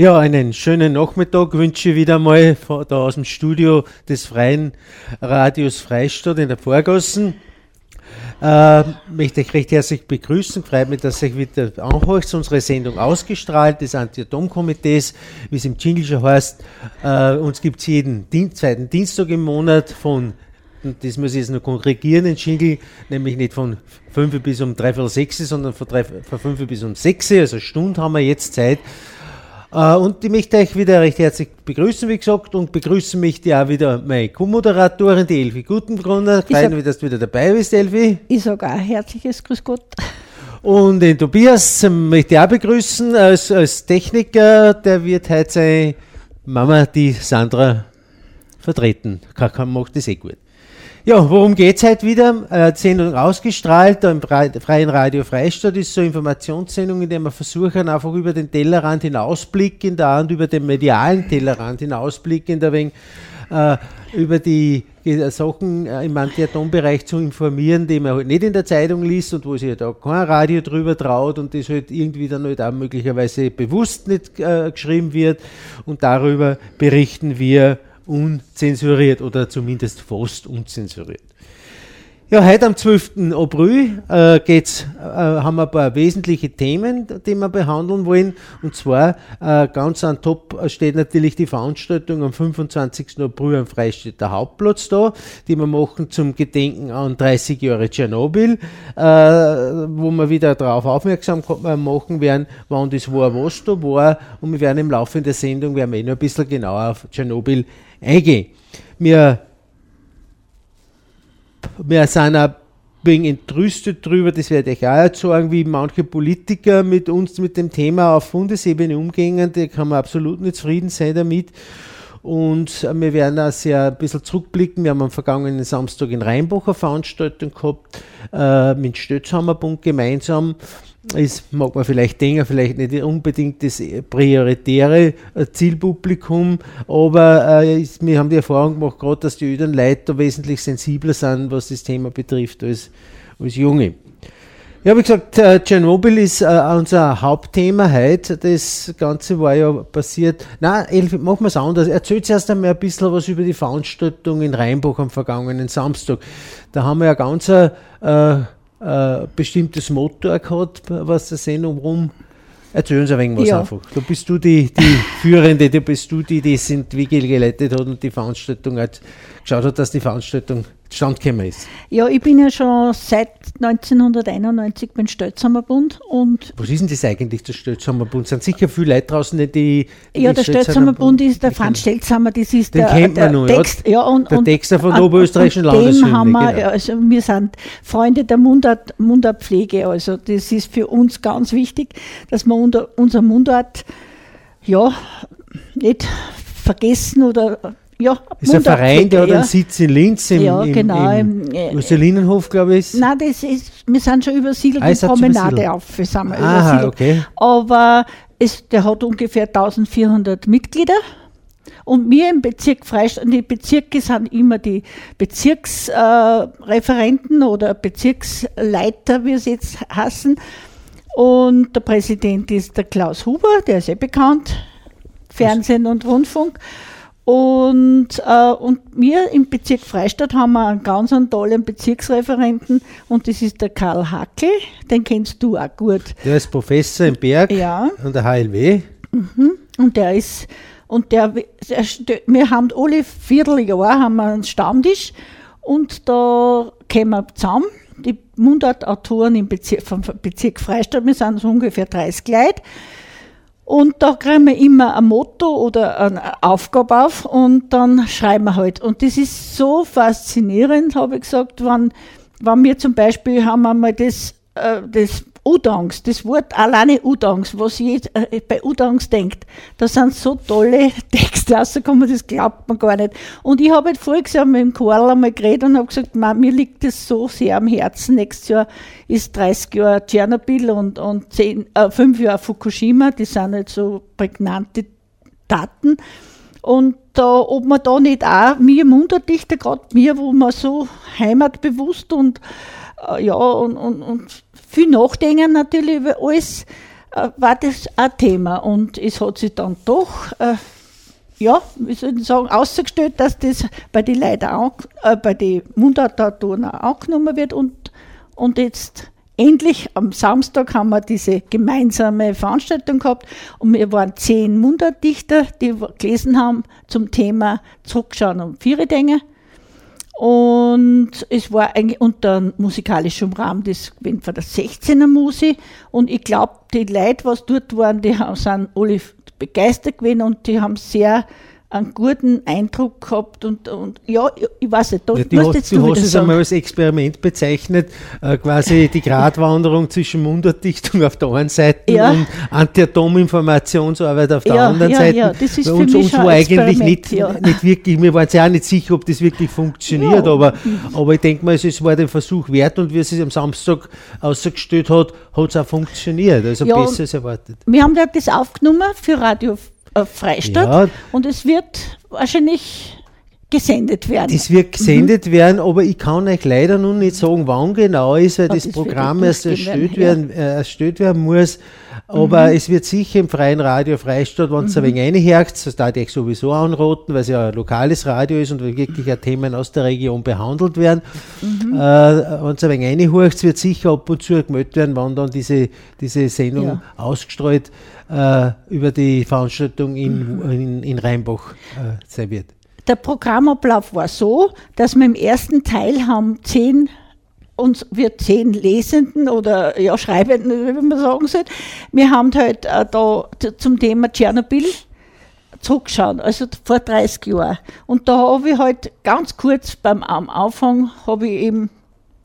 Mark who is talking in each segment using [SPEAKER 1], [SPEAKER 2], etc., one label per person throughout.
[SPEAKER 1] Ja, einen schönen Nachmittag wünsche ich wieder mal da aus dem Studio des Freien Radios Freistadt in der Vorgassen. Äh, möchte ich recht herzlich begrüßen. Freut mich, dass ihr wieder anhört. Unsere Sendung ausgestrahlt des Anti-Atom-Komitees, wie es im Jingle schon heißt. Äh, uns gibt es jeden Dien zweiten Dienstag im Monat von das muss ich jetzt noch korrigieren, den Jingle, nämlich nicht von 5 bis um dreiviertel 6, sondern von, 3, von 5 bis um 6, also Stunde haben wir jetzt Zeit. Äh, und ich möchte euch wieder recht herzlich begrüßen, wie gesagt, und begrüßen mich ja wieder meine Co-Moderatorin, die Elfi Gutenbrunner. Freuen mich, dass du wieder dabei bist, Elfi.
[SPEAKER 2] Ich sage auch herzliches Grüß Gott.
[SPEAKER 1] Und den Tobias möchte ich auch begrüßen als, als Techniker. Der wird heute seine Mama, die Sandra, vertreten. Kann, macht das eh gut. Ja, worum geht es heute wieder? Äh, Sendung ausgestrahlt im Freien Radio Freistadt ist so eine Informationssendung, in der wir versuchen, einfach über den Tellerrand hinausblicken, da und über den medialen Tellerrand hinausblicken, ein wenig äh, über die Sachen äh, im Anti-Atom-Bereich zu informieren, die man halt nicht in der Zeitung liest und wo sich halt auch kein Radio drüber traut und das halt irgendwie dann halt auch möglicherweise bewusst nicht äh, geschrieben wird. Und darüber berichten wir unzensuriert oder zumindest fast unzensuriert. Ja, heute am 12. April äh, geht's, äh, haben wir ein paar wesentliche Themen, die wir behandeln wollen. Und zwar äh, ganz an top steht natürlich die Veranstaltung am 25. April am Freistädter Hauptplatz da, die wir machen zum Gedenken an 30 Jahre Tschernobyl, äh, wo wir wieder darauf aufmerksam machen werden, wann das war, was da war. Und wir werden im Laufe der Sendung werden wir eh noch ein bisschen genauer auf Tschernobyl eingehen. Wir wir sind ein wenig entrüstet darüber, das werde ich auch jetzt sagen, wie manche Politiker mit uns mit dem Thema auf Bundesebene umgehen, da kann man absolut nicht zufrieden sein damit. Und wir werden auch sehr ein bisschen zurückblicken. Wir haben am vergangenen Samstag in Rheinbach eine Veranstaltung gehabt, äh, mit Stötzhammer Bund gemeinsam ist, mag man vielleicht denken, vielleicht nicht unbedingt das prioritäre äh, Zielpublikum, aber äh, ist, wir haben die Erfahrung gemacht, gerade dass die öden Leute da wesentlich sensibler sind, was das Thema betrifft, als, als Junge. Ja, wie gesagt, äh, Tschernobyl ist äh, unser Hauptthema heute. Das Ganze war ja passiert. Na, Elf, machen wir es anders. Erzählt erst einmal ein bisschen was über die Veranstaltung in Rheinbach am vergangenen Samstag. Da haben wir ja ganz äh, äh, bestimmtes Motto gehabt, was der Sendung rum. Erzähl uns ein wenig was ja. einfach. Da bist du die, die Führende, da bist du die, die es entwickelt, geleitet hat und die Veranstaltung hat, geschaut hat, dass die Veranstaltung zustande gekommen ist?
[SPEAKER 2] Ja, ich bin ja schon seit 1991 beim Stelzhammer Bund. Und
[SPEAKER 1] Was ist denn das eigentlich, der Stelzhammer Bund? Sind sicher viele Leute draußen, die. die
[SPEAKER 2] ja, der Stelzhammer Bund ist der Franz Stelzhammer, das ist
[SPEAKER 1] den
[SPEAKER 2] der,
[SPEAKER 1] kennt man nur,
[SPEAKER 2] Text, ja, und,
[SPEAKER 1] der
[SPEAKER 2] und,
[SPEAKER 1] Texter von der Oberösterreichischen Landeshymne.
[SPEAKER 2] haben wir, genau. also wir sind Freunde der Mundart, Mundartpflege, also das ist für uns ganz wichtig, dass wir unter, unser Mundart ja, nicht vergessen oder ja,
[SPEAKER 1] ist ein Verein, der hat einen Sitz in Linz im,
[SPEAKER 2] ja, genau,
[SPEAKER 1] im, im äh, glaube ich.
[SPEAKER 2] Nein, das ist, wir sind schon übersiedelt
[SPEAKER 1] ah,
[SPEAKER 2] die Promenade auf. Wir sind
[SPEAKER 1] Aha, okay.
[SPEAKER 2] Aber es, der hat ungefähr 1400 Mitglieder. Und wir im Bezirk Freistadt, die Bezirke sind immer die Bezirksreferenten äh, oder Bezirksleiter, wie es jetzt heißen. Und der Präsident ist der Klaus Huber, der ist eh bekannt, Fernsehen und Rundfunk. Und, äh, und wir im Bezirk Freistadt haben wir einen ganz einen tollen Bezirksreferenten und das ist der Karl Hackel, den kennst du auch gut.
[SPEAKER 1] Der ist Professor im Berg ja. an der HLW.
[SPEAKER 2] Mhm. Und der ist, und der, der, wir haben alle Vierteljahr haben wir einen Stammtisch und da kommen wir zusammen, die Mundartautoren im Bezirk, vom Bezirk Freistadt, wir sind so ungefähr 30 Leute und da kriegen wir immer ein Motto oder eine Aufgabe auf und dann schreiben wir halt. Und das ist so faszinierend, habe ich gesagt, wenn, wenn wir zum Beispiel haben wir mal das, äh, das Udangs, das Wort alleine Udangs, was ich äh, bei Udangs denkt, da sind so tolle Texte rausgekommen, das glaubt man gar nicht. Und ich habe halt voriges Jahr mit dem Karl einmal geredet und habe gesagt, man, mir liegt das so sehr am Herzen. Nächstes Jahr ist 30 Jahre Tschernobyl und, und 10, äh, 5 Jahre Fukushima, die sind halt so prägnante Daten. Und da, ob man da nicht auch mir Munterdichter, gerade mir, wo man so heimatbewusst und äh, ja, und, und, und viel nachdenken natürlich über alles, äh, war das ein Thema. Und es hat sich dann doch, äh, ja, wie soll ich sagen, ausgestellt, dass das bei den Leuten auch, äh, bei den Mundartautoren auch angenommen wird. Und, und jetzt endlich am Samstag haben wir diese gemeinsame Veranstaltung gehabt und wir waren zehn Mundartdichter, die gelesen haben zum Thema Zurückschauen und Vieredänge. Und es war eigentlich unter musikalischem Rahmen das von der 16er Musik. Und ich glaube, die Leute, was dort waren, die sind alle begeistert gewesen und die haben sehr einen guten Eindruck gehabt und, und ja, ich weiß nicht, da
[SPEAKER 1] ja, du, hast, jetzt du hast es einmal als Experiment bezeichnet, äh, quasi die Gratwanderung zwischen Mundartdichtung auf der einen Seite ja. und Anti-Atom-Informationsarbeit auf der
[SPEAKER 2] ja,
[SPEAKER 1] anderen
[SPEAKER 2] ja,
[SPEAKER 1] Seite.
[SPEAKER 2] Ja, das ist
[SPEAKER 1] Bei
[SPEAKER 2] für
[SPEAKER 1] uns,
[SPEAKER 2] mich
[SPEAKER 1] uns war eigentlich nicht, nicht wirklich, wir waren uns ja auch nicht sicher, ob das wirklich funktioniert, aber, aber ich denke mal, es war den Versuch wert und wie es sich am Samstag ausgestellt hat, hat es auch funktioniert, also besser als erwartet.
[SPEAKER 2] Wir haben das aufgenommen für Radio Freistadt ja. und es wird wahrscheinlich gesendet werden.
[SPEAKER 1] Es wird gesendet mhm. werden, aber ich kann euch leider nun nicht sagen, wann genau ist, weil das, das Programm erst erstellt werden, äh, erstellt werden muss. Aber mhm. es wird sicher im freien Radio Freistadt, wenn es mhm. ein wenig reinherkt, das darf ich sowieso anroten, weil es ja ein lokales Radio ist und wirklich ja Themen aus der Region behandelt werden. Mhm. Äh, wenn es ein wenig reinhorcht, wird sicher ab und zu gemeldet werden, wann dann diese, diese Sendung ja. ausgestrahlt äh, über die Veranstaltung in, in, in Rheinbach äh, sein wird.
[SPEAKER 2] Der Programmablauf war so, dass wir im ersten Teil haben zehn uns wir zehn Lesenden oder ja, Schreibenden, wie man sagen soll. Wir haben halt äh, da zum Thema Tschernobyl zurückschauen, also vor 30 Jahren. Und da habe ich halt ganz kurz beim am Anfang habe ich eben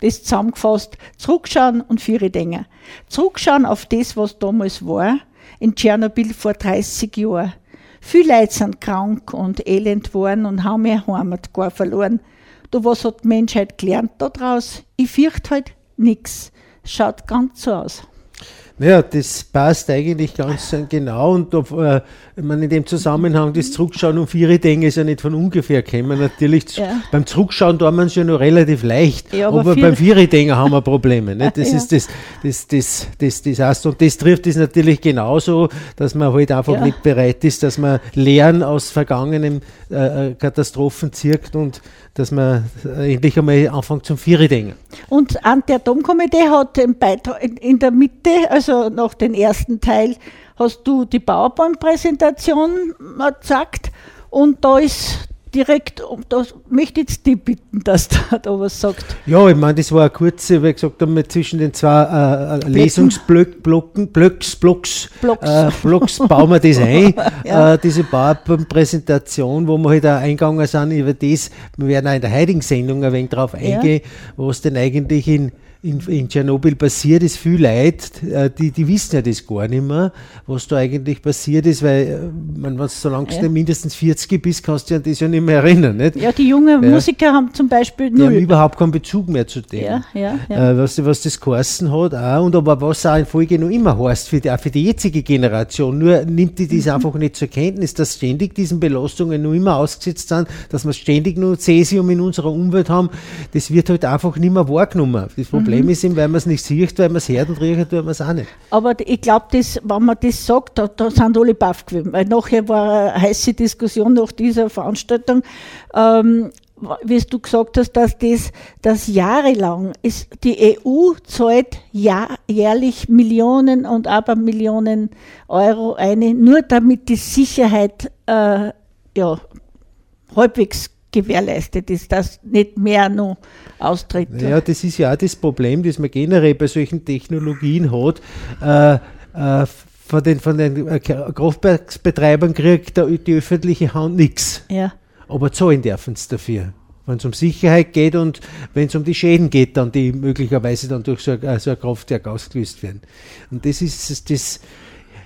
[SPEAKER 2] das zusammengefasst, zurückschauen und vier Dinge. Zurückschauen auf das, was damals war, in Tschernobyl vor 30 Jahren. Viele Leute sind krank und elend geworden und haben ihr Heimat gar verloren. Du, was hat die Menschheit gelernt daraus? Ich fürchte halt nichts. Schaut ganz so aus.
[SPEAKER 1] Naja, das passt eigentlich ganz genau und äh, ich meine, in dem Zusammenhang das Zurückschauen um vier Dinge ist ja nicht von ungefähr gekommen. Natürlich, ja. beim Zurückschauen tut man es ja noch relativ leicht, ja, aber, aber beim vier Dinge haben wir Probleme. Nicht? Das ja. ist das, das, das, das, das heißt, und das trifft es natürlich genauso, dass man halt einfach nicht bereit ist, dass man Lehren aus vergangenen äh, äh Katastrophen zirkt und dass man endlich einmal anfängt zum Vieri denken.
[SPEAKER 2] Und Anti-Atom-Komitee hat den Beitrag in der Mitte, also nach dem ersten Teil, hast du die PowerPoint-Präsentation gesagt und da ist direkt, da möchte ich jetzt die bitten, dass du da was sagt.
[SPEAKER 1] Ja, ich meine, das war eine kurze, wie gesagt haben, zwischen den zwei äh, Lesungsblöcken, Blocks, Blocks, Blocks. Äh, Blocks bauen wir das ein, ja. äh, diese PowerPoint-Präsentation, wo wir halt auch eingegangen sind über das, wir werden auch in der heutigen Sendung ein wenig drauf eingehen, ja. was denn eigentlich in in, in Tschernobyl passiert ist, viel Leid, äh, die, die wissen ja das gar nicht mehr, was da eigentlich passiert ist, weil, äh, man, wenn solange ja. du mindestens 40 bist, kannst du dich an das ja nicht mehr erinnern. Nicht?
[SPEAKER 2] Ja, die jungen ja. Musiker haben zum Beispiel
[SPEAKER 1] null. Die haben überhaupt keinen Bezug mehr zu dem. Ja, ja, ja. Äh, was, was das geheißen hat auch, und aber was auch in Folge noch immer heißt, für die, auch für die jetzige Generation, nur nimmt die das mhm. einfach nicht zur Kenntnis, dass ständig diesen Belastungen noch immer ausgesetzt sind, dass wir ständig nur Cäsium in unserer Umwelt haben, das wird halt einfach nicht mehr wahrgenommen. Das Problem Problem ist ihm, weil man es nicht sieht, weil man es hört und riecht, tut man es auch nicht.
[SPEAKER 2] Aber ich glaube, wenn man das sagt, da, da sind alle baff gewesen, weil nachher war eine heiße Diskussion nach dieser Veranstaltung. Ähm, wie du gesagt hast, dass das dass jahrelang ist, die EU zahlt jahr, jährlich Millionen und aber Millionen Euro eine, nur damit die Sicherheit äh, ja, halbwegs gewährleistet ist, dass nicht mehr noch austritt.
[SPEAKER 1] Ja, das ist ja auch das Problem, das man generell bei solchen Technologien hat. Äh, äh, von den, von den äh, Kraftwerksbetreibern kriegt die öffentliche Hand nichts. Ja. Aber zahlen dürfen sie dafür. wenn es um Sicherheit geht und wenn es um die Schäden geht, dann die möglicherweise dann durch so, ein, so ein Kraftwerk ausgelöst werden. Und das ist das.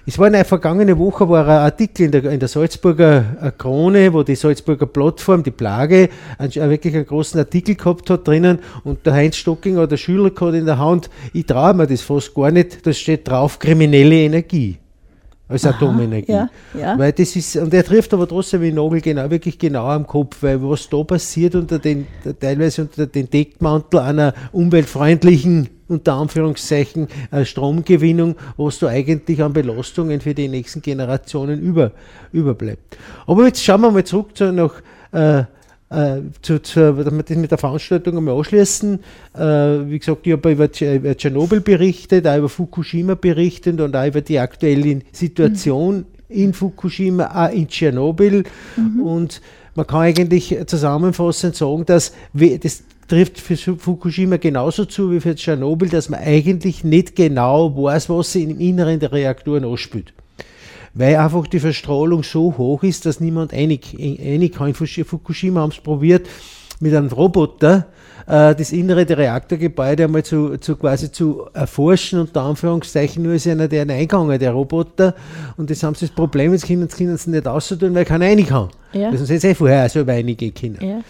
[SPEAKER 1] Es war eine vergangene Woche war ein Artikel in der, in der Salzburger Krone, wo die Salzburger Plattform, die Plage, einen, wirklich einen großen Artikel gehabt hat drinnen und der Heinz Stockinger, der Schüler, hat in der Hand, ich traue mir das fast gar nicht, da steht drauf kriminelle Energie als Aha, Atomenergie. Ja, ja. Weil das ist, und er trifft aber trotzdem wie Nagel genau, wirklich genau am Kopf, weil was da passiert unter den, teilweise unter den Deckmantel einer umweltfreundlichen, unter Anführungszeichen, äh, Stromgewinnung, was da eigentlich an Belastungen für die nächsten Generationen über, überbleibt. Aber jetzt schauen wir mal zurück zu noch, äh, äh, zu, zu, damit wir mit der Veranstaltung einmal anschließen. Äh, wie gesagt, ich habe über, über Tschernobyl berichtet, auch über Fukushima berichtet und auch über die aktuelle Situation mhm. in Fukushima, auch in Tschernobyl. Mhm. Und man kann eigentlich zusammenfassend sagen, dass das trifft für Fukushima genauso zu wie für Tschernobyl, dass man eigentlich nicht genau weiß, was sich im Inneren der Reaktoren ausspült weil einfach die Verstrahlung so hoch ist, dass niemand einig, einig kann. In Fukushima haben es probiert, mit einem Roboter äh, das Innere der Reaktorgebäude einmal zu, zu quasi zu erforschen, unter Anführungszeichen, nur ist einer der Eingang, der Roboter. Und das haben sie das Problem, jetzt können, können sie nicht auszutun, weil keiner rein kann. Ja. Das sind sie eh vorher so einige Kinder. Ja.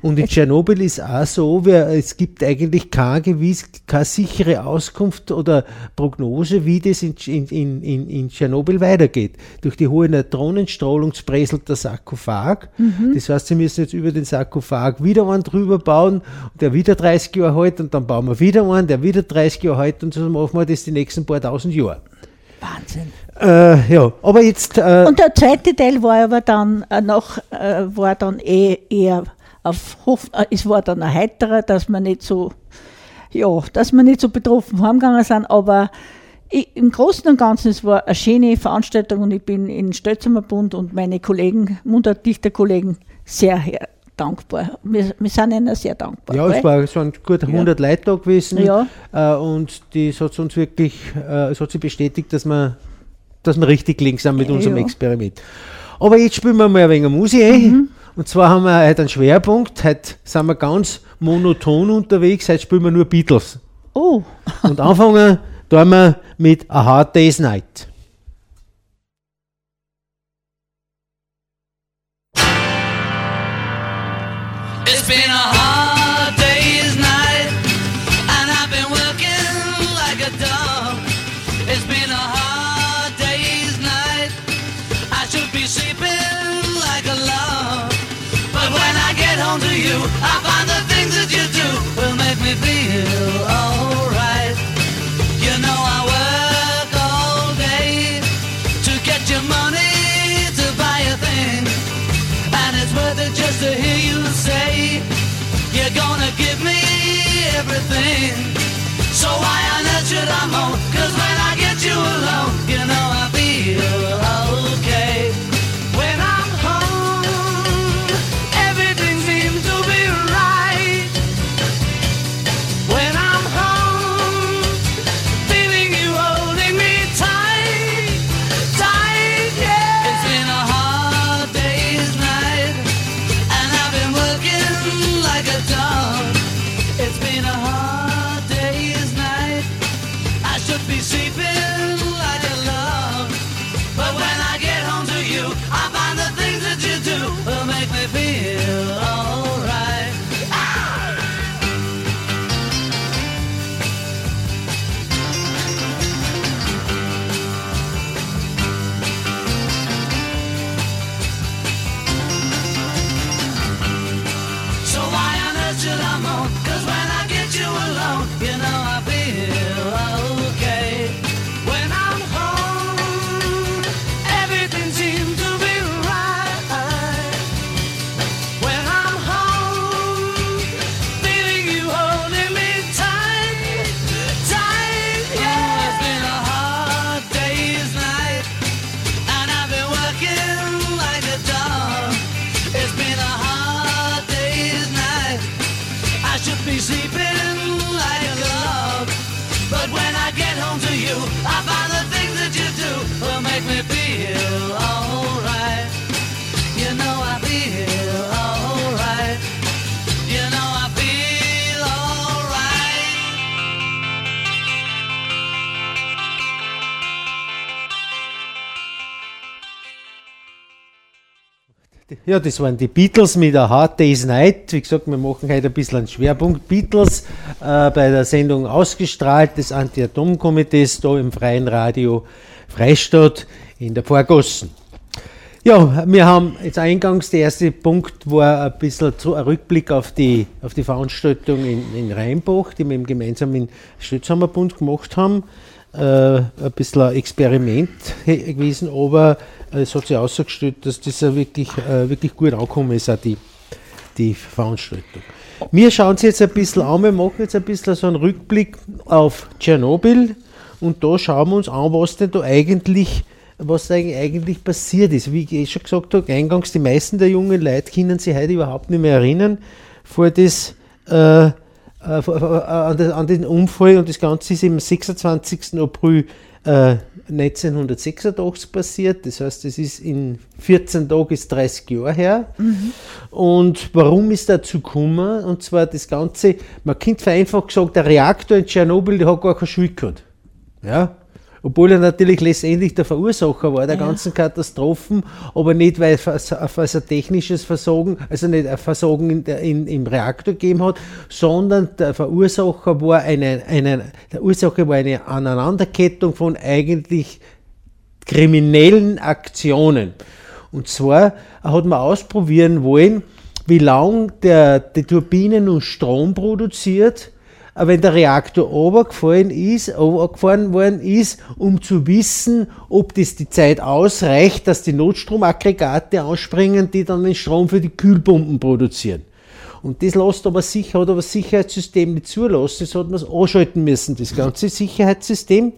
[SPEAKER 1] Und in Tschernobyl ist auch so, es gibt eigentlich kein gewiss, keine sichere Auskunft oder Prognose, wie das in, in, in, in Tschernobyl weitergeht. Durch die hohe Neutronenstrahlung spräselt der Sarkophag. Mhm. Das heißt, sie müssen jetzt über den Sarkophag wieder einen drüber bauen, der wieder 30 Jahre hält und dann bauen wir wieder einen, der wieder 30 Jahre hält und so machen wir das die nächsten paar tausend Jahre.
[SPEAKER 2] Wahnsinn.
[SPEAKER 1] Äh, ja, aber jetzt.
[SPEAKER 2] Äh, und der zweite Teil war aber dann äh, noch, äh, war dann eh eher auf Hof, äh, es war dann ein heiterer, dass wir nicht so, ja, dass wir nicht so betroffen heimgegangen sind, aber ich, im Großen und Ganzen, es war eine schöne Veranstaltung und ich bin in Stelzumer Bund und meine Kollegen, Mundartdichter-Kollegen, sehr dankbar. Wir, wir, sind ihnen sehr dankbar.
[SPEAKER 1] Ja, es, war, es waren gut 100 ja. Leute da gewesen ja. Äh, und das hat uns wirklich, äh, es hat sich bestätigt, dass wir, dass wir richtig links sind mit unserem ja. Experiment. Aber jetzt spielen wir mal ein wenig Musik. Mhm. Und zwar haben wir heute einen Schwerpunkt. Heute sind wir ganz monoton unterwegs. Heute spielen wir nur Beatles.
[SPEAKER 2] Oh.
[SPEAKER 1] Und anfangen tun wir mit A Hard Day's Night. It's been a hard I find the things that you do will make me feel alright. You know I work all day to get your money to buy a thing. And it's worth it just to hear you say you're gonna give me everything. So why on earth should I moan? Cause when I get you alone, you know I Ja, das waren die Beatles mit der Hard Day's Night. Wie gesagt, wir machen heute ein bisschen einen Schwerpunkt Beatles äh, bei der Sendung ausgestrahlt des Anti-Atom-Komitees da im Freien Radio Freistadt in der Vorgossen. Ja, wir haben jetzt eingangs, der erste Punkt war ein bisschen zu, ein Rückblick auf die, auf die Veranstaltung in, in Rheinbach, die wir gemeinsam in Stützhammerbund gemacht haben. Äh, ein bisschen ein Experiment gewesen, aber es hat sich ausgestellt, dass das wirklich, äh, wirklich gut angekommen ist, auch die, die Veranstaltung. Wir schauen uns jetzt ein bisschen an, wir machen jetzt ein bisschen so einen Rückblick auf Tschernobyl und da schauen wir uns an, was denn da eigentlich was eigentlich passiert ist. Wie ich eh schon gesagt habe, eingangs, die meisten der jungen Leute können sich heute überhaupt nicht mehr erinnern vor das, äh, äh, an, den Unfall und das Ganze ist am 26. April äh, 1986 passiert. Das heißt, es ist in 14 Tagen ist 30 Jahre her. Mhm. Und warum ist dazu gekommen? Und zwar das Ganze, man könnte vereinfacht gesagt, der Reaktor in Tschernobyl, der hat gar keine Schuld gehabt. Ja? Obwohl er natürlich letztendlich der Verursacher war der ja. ganzen Katastrophen, aber nicht, weil es ein technisches Versorgen, also nicht ein Versorgen in der, in, im Reaktor gegeben hat, sondern der Verursacher war eine, eine, der Ursache war eine Aneinanderkettung von eigentlich kriminellen Aktionen. Und zwar hat man ausprobieren wollen, wie lange die Turbine nun Strom produziert, wenn der Reaktor runtergefallen ist, runtergefahren worden ist, um zu wissen, ob das die Zeit ausreicht, dass die Notstromaggregate ausspringen, die dann den Strom für die Kühlpumpen produzieren. Und das lässt aber sicher, hat aber das Sicherheitssystem nicht zulassen, das hat man anschalten müssen, das ganze Sicherheitssystem,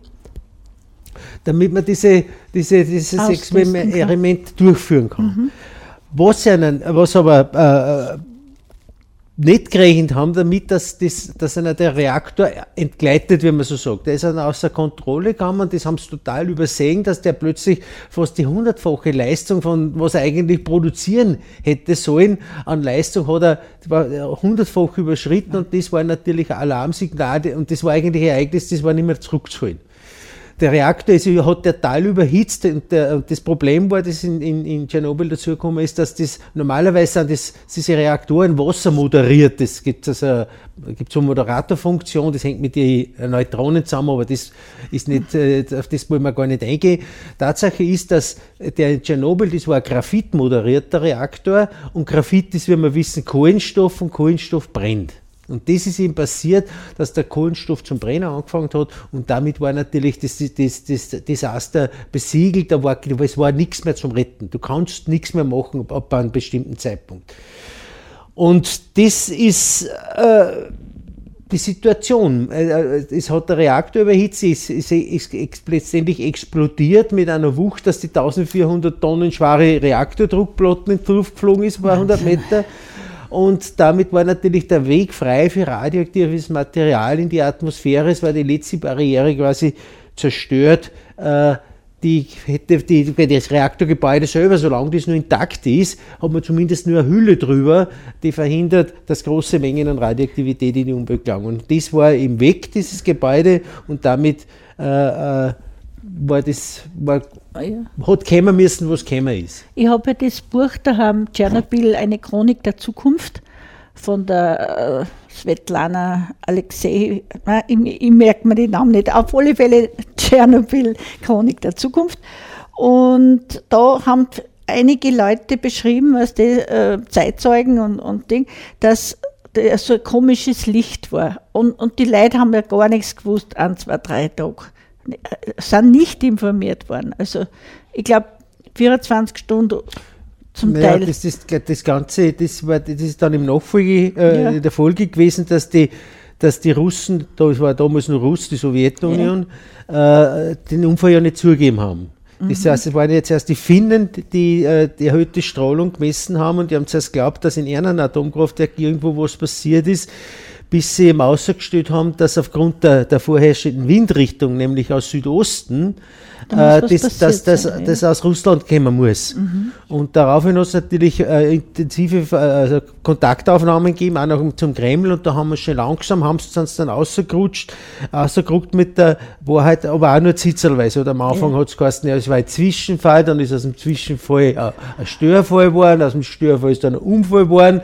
[SPEAKER 1] damit man diese, diese, dieses Experiment durchführen kann. Mhm. Was, einen, was aber äh, nicht gerechnet haben damit, dass, das, dass einer der Reaktor entgleitet, wie man so sagt. Der ist dann außer Kontrolle gekommen und das haben sie total übersehen, dass der plötzlich fast die hundertfache Leistung von was er eigentlich produzieren hätte sollen, an Leistung hat er hundertfach überschritten und das war natürlich ein Alarmsignal und das war eigentlich ein Ereignis, das war nicht mehr zurückzuholen der Reaktor ist, hat der Teil überhitzt und, der, das Problem war, das in, in, in Tschernobyl dazugekommen ist, dass das normalerweise sind das, diese Reaktoren Wasser moderiert. Das gibt also gibt so eine Moderatorfunktion, das hängt mit den Neutronen zusammen, aber das ist nicht, äh, auf das wollen wir gar nicht eingehen. Tatsache ist, dass der in Tschernobyl, das war ein Graphit-moderierter Reaktor und Graphit ist, wie wir wissen, Kohlenstoff und Kohlenstoff brennt. Und das ist ihm passiert, dass der Kohlenstoff zum Brennen angefangen hat und damit war natürlich das, das, das Desaster besiegelt, da war, es war nichts mehr zum Retten. Du kannst nichts mehr machen ab einem bestimmten Zeitpunkt. Und das ist äh, die Situation. Äh, es hat der Reaktor überhitzt, es ist, ist, ist, letztendlich explodiert mit einer Wucht, dass die 1400 Tonnen schwere Reaktordruckplatten in die Luft geflogen ist, bei 100 Meter. Und damit war natürlich der Weg frei für radioaktives Material in die Atmosphäre. Es war die letzte Barriere quasi zerstört. Äh, die hätte die, das Reaktorgebäude selber, solange das nur intakt ist, hat man zumindest nur eine Hülle drüber, die verhindert, dass große Mengen an Radioaktivität in die Umwelt gelangen. Das war im Weg, dieses Gebäude, und damit äh, äh, war das, war, ah, ja. hat kämen müssen, was kämen ist.
[SPEAKER 2] Ich habe ja das Buch daheim, Tschernobyl, eine Chronik der Zukunft von der äh, Svetlana Alexei, nein, ich, ich merke mir den Namen nicht, auf alle Fälle Tschernobyl, Chronik der Zukunft. Und da haben einige Leute beschrieben, was die äh, Zeitzeugen und, und Ding, dass so ein komisches Licht war. Und, und die Leute haben ja gar nichts gewusst, ein, zwei, drei Tage sind nicht informiert worden. Also ich glaube 24 Stunden zum naja, Teil.
[SPEAKER 1] Das, ist, das Ganze, das, war, das ist dann im Nachfolge, äh, ja. in der Folge gewesen, dass die, dass die Russen, da war damals nur Russ, die Sowjetunion, ja. äh, den Unfall ja nicht zugegeben haben. Das mhm. heißt, es waren jetzt erst die Finnen, die äh, die erhöhte Strahlung gemessen haben und die haben zuerst geglaubt, dass in einem Atomkraftwerk irgendwo was passiert ist bis sie eben ausgestellt haben, dass aufgrund der, der vorherrschenden Windrichtung, nämlich aus Südosten, äh, das, das, das,
[SPEAKER 2] sein. Mhm.
[SPEAKER 1] das aus Russland kommen muss. Und daraufhin hat es natürlich äh, intensive äh, also Kontaktaufnahmen gegeben, auch noch zum Kreml, und da haben wir schon langsam, haben sie uns dann rausgerutscht, rausgeruckt mit der Wahrheit, aber auch nur zitzelweise. Oder am Anfang
[SPEAKER 2] Ja.
[SPEAKER 1] hat es geheißen, ja, es war ein Zwischenfall, dann ist aus dem Zwischenfall ein Störfall geworden, aus dem Störfall ist dann ein Unfall geworden.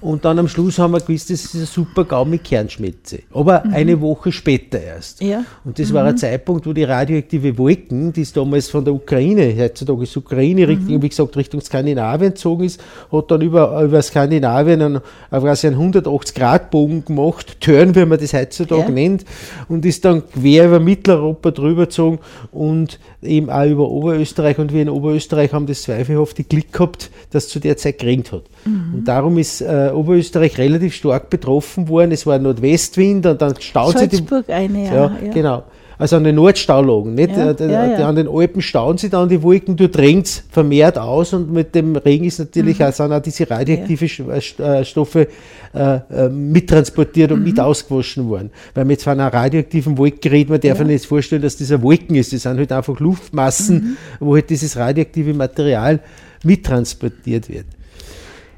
[SPEAKER 1] Und dann am Schluss haben wir gewusst, das ist ein super Gau mit Kernschmelze. Aber eine Woche später erst.
[SPEAKER 2] Ja.
[SPEAKER 1] Und das war ein Zeitpunkt, wo die radioaktive Wolken, die es damals von der Ukraine, heutzutage ist Ukraine, Richtung, wie gesagt, Richtung Skandinavien gezogen ist, hat dann über, über Skandinavien einen, quasi einen 180-Grad-Bogen gemacht, Turn, wie man das heutzutage
[SPEAKER 2] Ja.
[SPEAKER 1] nennt, und ist dann quer über Mitteleuropa drüber gezogen und eben auch über Oberösterreich. Und wir in Oberösterreich haben das zweifelhafte Glück gehabt, dass es zu der Zeit geregnet hat. Und darum ist äh, Oberösterreich relativ stark betroffen worden. Es war Nordwestwind und dann staut sich die
[SPEAKER 2] eine, ja.
[SPEAKER 1] ja,
[SPEAKER 2] ja.
[SPEAKER 1] genau. Also an den Nordstaulagen, nicht?
[SPEAKER 2] Ja,
[SPEAKER 1] Äh, An den Alpen stauen sie dann die Wolken, regnet es vermehrt aus und mit dem Regen ist natürlich
[SPEAKER 2] Mhm.
[SPEAKER 1] auch, sind auch diese radioaktive Sch- äh, äh, Stoffe äh, äh, mittransportiert und
[SPEAKER 2] Mhm.
[SPEAKER 1] mit ausgewaschen worden. Weil wir jetzt von einer radioaktiven Wolke reden, man darf ja. nicht vorstellen, dass das eine Wolken ist. Das sind halt einfach Luftmassen,
[SPEAKER 2] Mhm.
[SPEAKER 1] wo halt dieses radioaktive Material mittransportiert wird.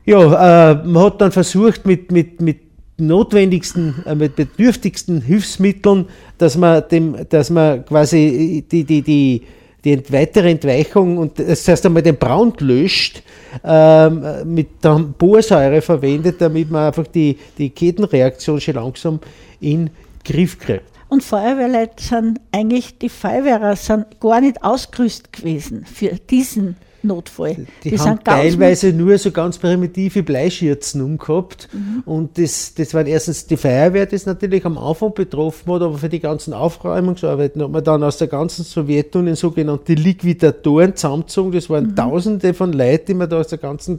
[SPEAKER 1] Ja, äh, man hat dann versucht mit, mit, mit notwendigsten, äh, mit bedürftigsten Hilfsmitteln, dass man dem, dass man quasi die, die, die, die weitere Entweichung und das heißt einmal den Brand löscht, ähm, mit der Borsäure verwendet, damit man einfach die, die Kettenreaktion schon langsam in den Griff kriegt.
[SPEAKER 2] Und Feuerwehrleute sind eigentlich, die Feuerwehrer sind gar nicht ausgerüstet gewesen für diesen Notfall.
[SPEAKER 1] Die, haben
[SPEAKER 2] sind ganz
[SPEAKER 1] teilweise nur so ganz primitive Bleischürzen umgehabt.
[SPEAKER 2] Mhm.
[SPEAKER 1] Und das, das waren erstens die Feuerwehr, das natürlich am Anfang betroffen hat, aber für die ganzen Aufräumungsarbeiten hat man dann aus der ganzen Sowjetunion sogenannte Liquidatoren zusammengezogen. Das
[SPEAKER 2] Mhm.
[SPEAKER 1] waren Tausende von Leuten, die man da aus der ganzen,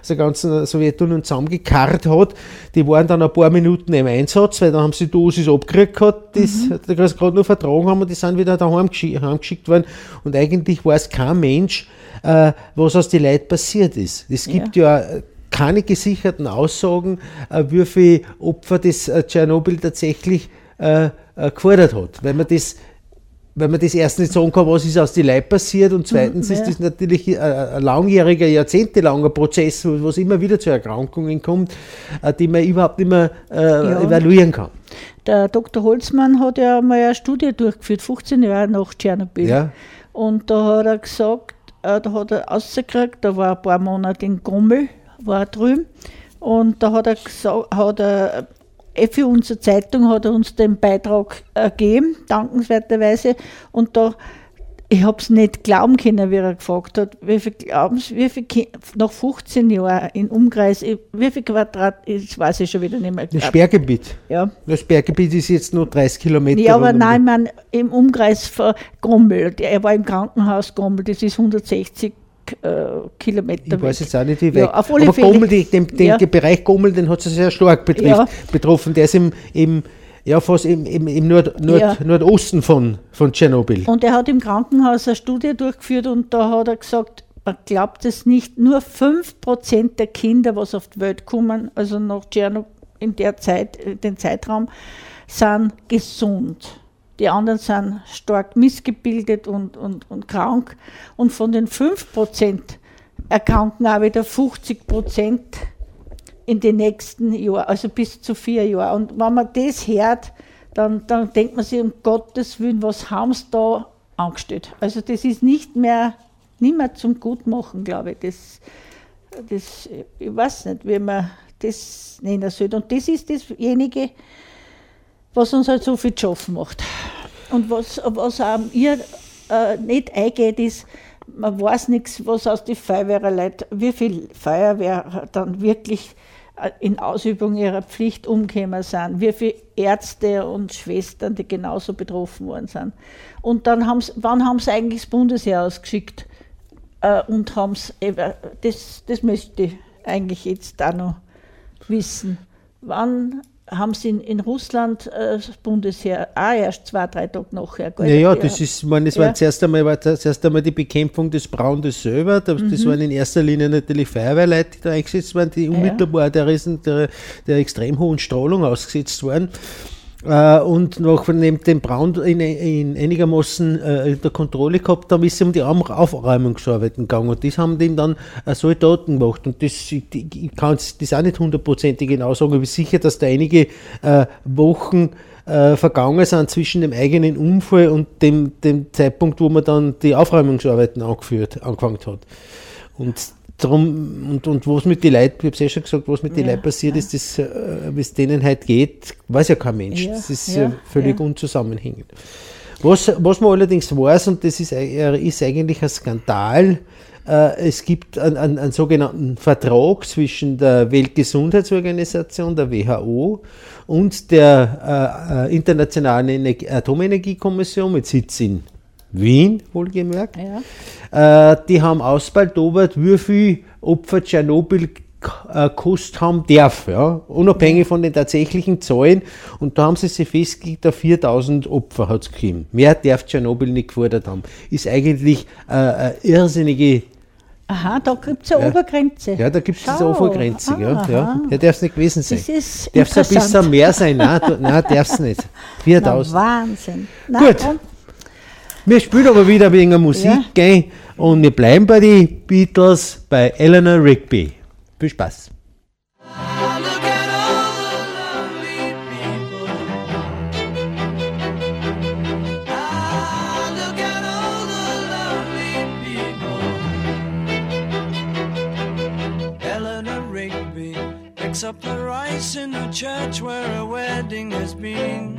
[SPEAKER 1] aus der ganzen Sowjetunion zusammengekarrt hat. Die waren dann ein paar Minuten im Einsatz, weil dann haben sie die Dosis abgekriegt gehabt, das
[SPEAKER 2] Mhm.
[SPEAKER 1] die das gerade nur vertragen haben und die sind wieder daheim geschi- heimgeschickt worden. Und eigentlich weiß kein Mensch, äh, was aus den Leuten passiert ist. Es gibt ja, äh, keine gesicherten Aussagen, äh, wie viele Opfer das äh, Tschernobyl tatsächlich äh, äh, gefordert hat. Weil man das weil man das erstens nicht sagen kann, was ist aus den Leuten passiert und zweitens
[SPEAKER 2] Mhm, ja.
[SPEAKER 1] ist das natürlich ein, ein langjähriger, jahrzehntelanger Prozess, wo es immer wieder zu Erkrankungen kommt, äh, die man überhaupt nicht mehr äh, evaluieren kann.
[SPEAKER 2] Der Dr. Holzmann hat ja mal eine Studie durchgeführt, 15 Jahre nach Tschernobyl.
[SPEAKER 1] Ja.
[SPEAKER 2] Und da hat er gesagt, äh, da hat er rausgekriegt, da war ein paar Monate in Gommel, war drüben. Und da hat er gesagt, hat er, eh für unsere Zeitung hat er uns den Beitrag äh, gegeben, dankenswerterweise. Und da, ich habe es nicht glauben können, wie er gefragt hat, wie viel glauben Sie, wie viel, nach 15 Jahren im Umkreis, ich- wie viel Quadrat, das weiß ich schon wieder nicht mehr.
[SPEAKER 1] Das Sperrgebiet.
[SPEAKER 2] ja.
[SPEAKER 1] Das Sperrgebiet ist jetzt nur 30 Kilometer.
[SPEAKER 2] Ja, aber nein, ich meine, im Umkreis von Gommel, er war im Krankenhaus Gommel, das ist 160 äh, Kilometer
[SPEAKER 1] Ich weiß
[SPEAKER 2] weg.
[SPEAKER 1] jetzt auch nicht, wie weit.
[SPEAKER 2] Ja,
[SPEAKER 1] aber. Gommel, den, den
[SPEAKER 2] Ja.
[SPEAKER 1] Bereich Gommel, den hat es sehr stark betrifft,
[SPEAKER 2] Ja.
[SPEAKER 1] betroffen. Der ist im, im, ja, fast im, im, im Nord, Nord,
[SPEAKER 2] Ja.
[SPEAKER 1] Nordosten von, von Tschernobyl.
[SPEAKER 2] Und er hat im Krankenhaus eine Studie durchgeführt und da hat er gesagt, man glaubt es nicht, nur 5% der Kinder, was auf die Welt kommen, also nach Tschernobyl in der Zeit, in den Zeitraum, sind gesund. Die anderen sind stark missgebildet und, und, und krank. Und von den 5% erkranken auch wieder 50% in den nächsten Jahren, also bis zu vier Jahren. Und wenn man das hört, dann, dann denkt man sich, um Gottes Willen, was haben sie da angestellt? Also das ist nicht mehr, nicht mehr zum Gutmachen, glaube ich. Das, das, ich weiß nicht, wie man das nennen soll. Und das ist dasjenige, was uns halt so viel zu schaffen macht. Und was, was auch ihr äh, nicht eingeht, ist, man weiß nichts, was aus den Feuerwehrleuten, wie viel Feuerwehr dann wirklich in Ausübung ihrer Pflicht umgekommen sind, wie viele Ärzte und Schwestern, die genauso betroffen worden sind. Und dann haben sie, wann haben sie eigentlich das Bundesheer ausgeschickt? Äh, und haben es, das, das möchte ich eigentlich jetzt da noch wissen. Wann haben sie in, in Russland äh, das Bundesheer auch erst zwei, drei Tage nachher. gell?
[SPEAKER 1] Ja, ja,
[SPEAKER 2] Ja.
[SPEAKER 1] das ist, ich meine, es
[SPEAKER 2] Ja.
[SPEAKER 1] war zuerst einmal, war zuerst einmal die Bekämpfung des Brandes selber. Das,
[SPEAKER 2] Mhm.
[SPEAKER 1] das waren in erster Linie natürlich Feuerwehrleute, die da eingesetzt waren, die unmittelbar der, Riesen, der, der extrem hohen Strahlung ausgesetzt waren. Äh, und noch neben dem Brand in, in einigermaßen äh, der Kontrolle gehabt haben, ist um die Aufräumungsarbeiten gegangen. Und das haben die dann äh, Soldaten gemacht. Und das, ich, ich kann das auch nicht hundertprozentig genau sagen, aber sicher, dass da einige äh, Wochen äh, vergangen sind zwischen dem eigenen Unfall und dem, dem Zeitpunkt, wo man dann die Aufräumungsarbeiten angeführt, angefangen hat. Und drum, und, und was mit den Leuten, ich habe es ja schon gesagt, was mit den
[SPEAKER 2] Ja,
[SPEAKER 1] Leuten passiert ist, das, äh, wie es denen heute geht, weiß ja kein Mensch.
[SPEAKER 2] Ja,
[SPEAKER 1] das ist
[SPEAKER 2] ja,
[SPEAKER 1] ja, völlig
[SPEAKER 2] ja.
[SPEAKER 1] unzusammenhängend. Was, was man allerdings weiß, und das ist, ei- ist eigentlich ein Skandal, äh, es gibt einen, einen, einen sogenannten Vertrag zwischen der Weltgesundheitsorganisation, der WHO, und der äh, äh, Internationalen Energie Atomenergiekommission mit Sitz in Wien, wohlgemerkt.
[SPEAKER 2] Ja.
[SPEAKER 1] Äh, die haben ausbaldobert, wie viel Opfer Tschernobyl äh, gekostet haben darf, ja, unabhängig von den tatsächlichen Zahlen. Und da haben sie sich festgelegt, auf 4000 Opfer hat es gegeben. Mehr darf Tschernobyl nicht gefordert haben. Ist eigentlich äh, eine irrsinnige,
[SPEAKER 2] Aha, da gibt es eine
[SPEAKER 1] Ja.
[SPEAKER 2] Obergrenze.
[SPEAKER 1] ja, da gibt es eine
[SPEAKER 2] Schau.
[SPEAKER 1] Obergrenze. Ja,
[SPEAKER 2] Aha.
[SPEAKER 1] ja. ja darf es nicht gewesen sein.
[SPEAKER 2] Das ist
[SPEAKER 1] Darf es ein bisschen mehr sein? Nein, du- nein darf es nicht.
[SPEAKER 2] Na,
[SPEAKER 1] 4000.
[SPEAKER 2] Wahnsinn. Na,
[SPEAKER 1] Gut.
[SPEAKER 2] komm.
[SPEAKER 1] Wir spielen aber wieder wegen der Musik,
[SPEAKER 2] Ja.
[SPEAKER 1] gell? Und wir bleiben bei den Beatles, bei Eleanor Rigby. Viel Spaß.
[SPEAKER 3] Look at all the lovely people. Look at all the lovely people. Eleanor Rigby picks up the rice in the church where a wedding has been.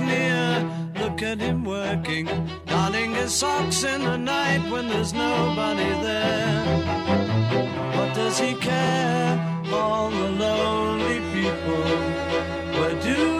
[SPEAKER 3] Near. Look at him working, darning his socks in the night when there's nobody there. What does he care? All the lonely people. Where do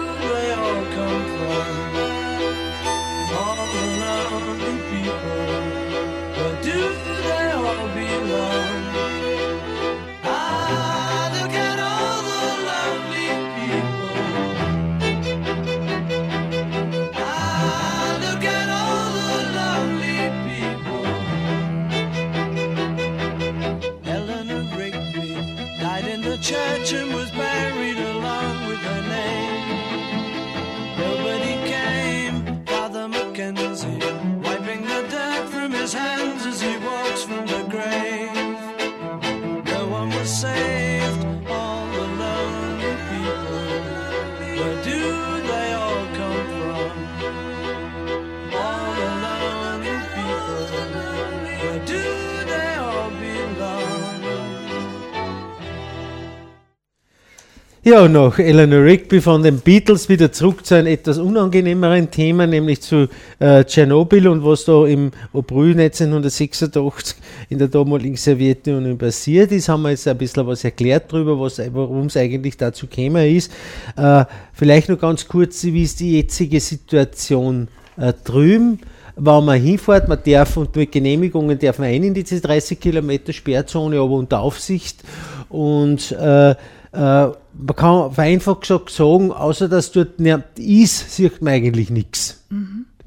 [SPEAKER 1] Ja, nach Eleanor Rigby von den Beatles wieder zurück zu einem etwas unangenehmeren Thema, nämlich zu äh, Tschernobyl und was da im April 1986 in der damaligen Sowjetunion passiert ist. Haben wir jetzt ein bisschen was erklärt darüber, warum es eigentlich dazu gekommen ist. Äh, vielleicht noch ganz kurz, wie ist die jetzige Situation äh, drüben? wenn man hinfährt, man darf und mit Genehmigungen darf man ein in diese 30 Kilometer Sperrzone, aber unter Aufsicht. Und äh, äh, man kann vereinfacht gesagt sagen, außer dass dort niemand ist, sieht man eigentlich nichts.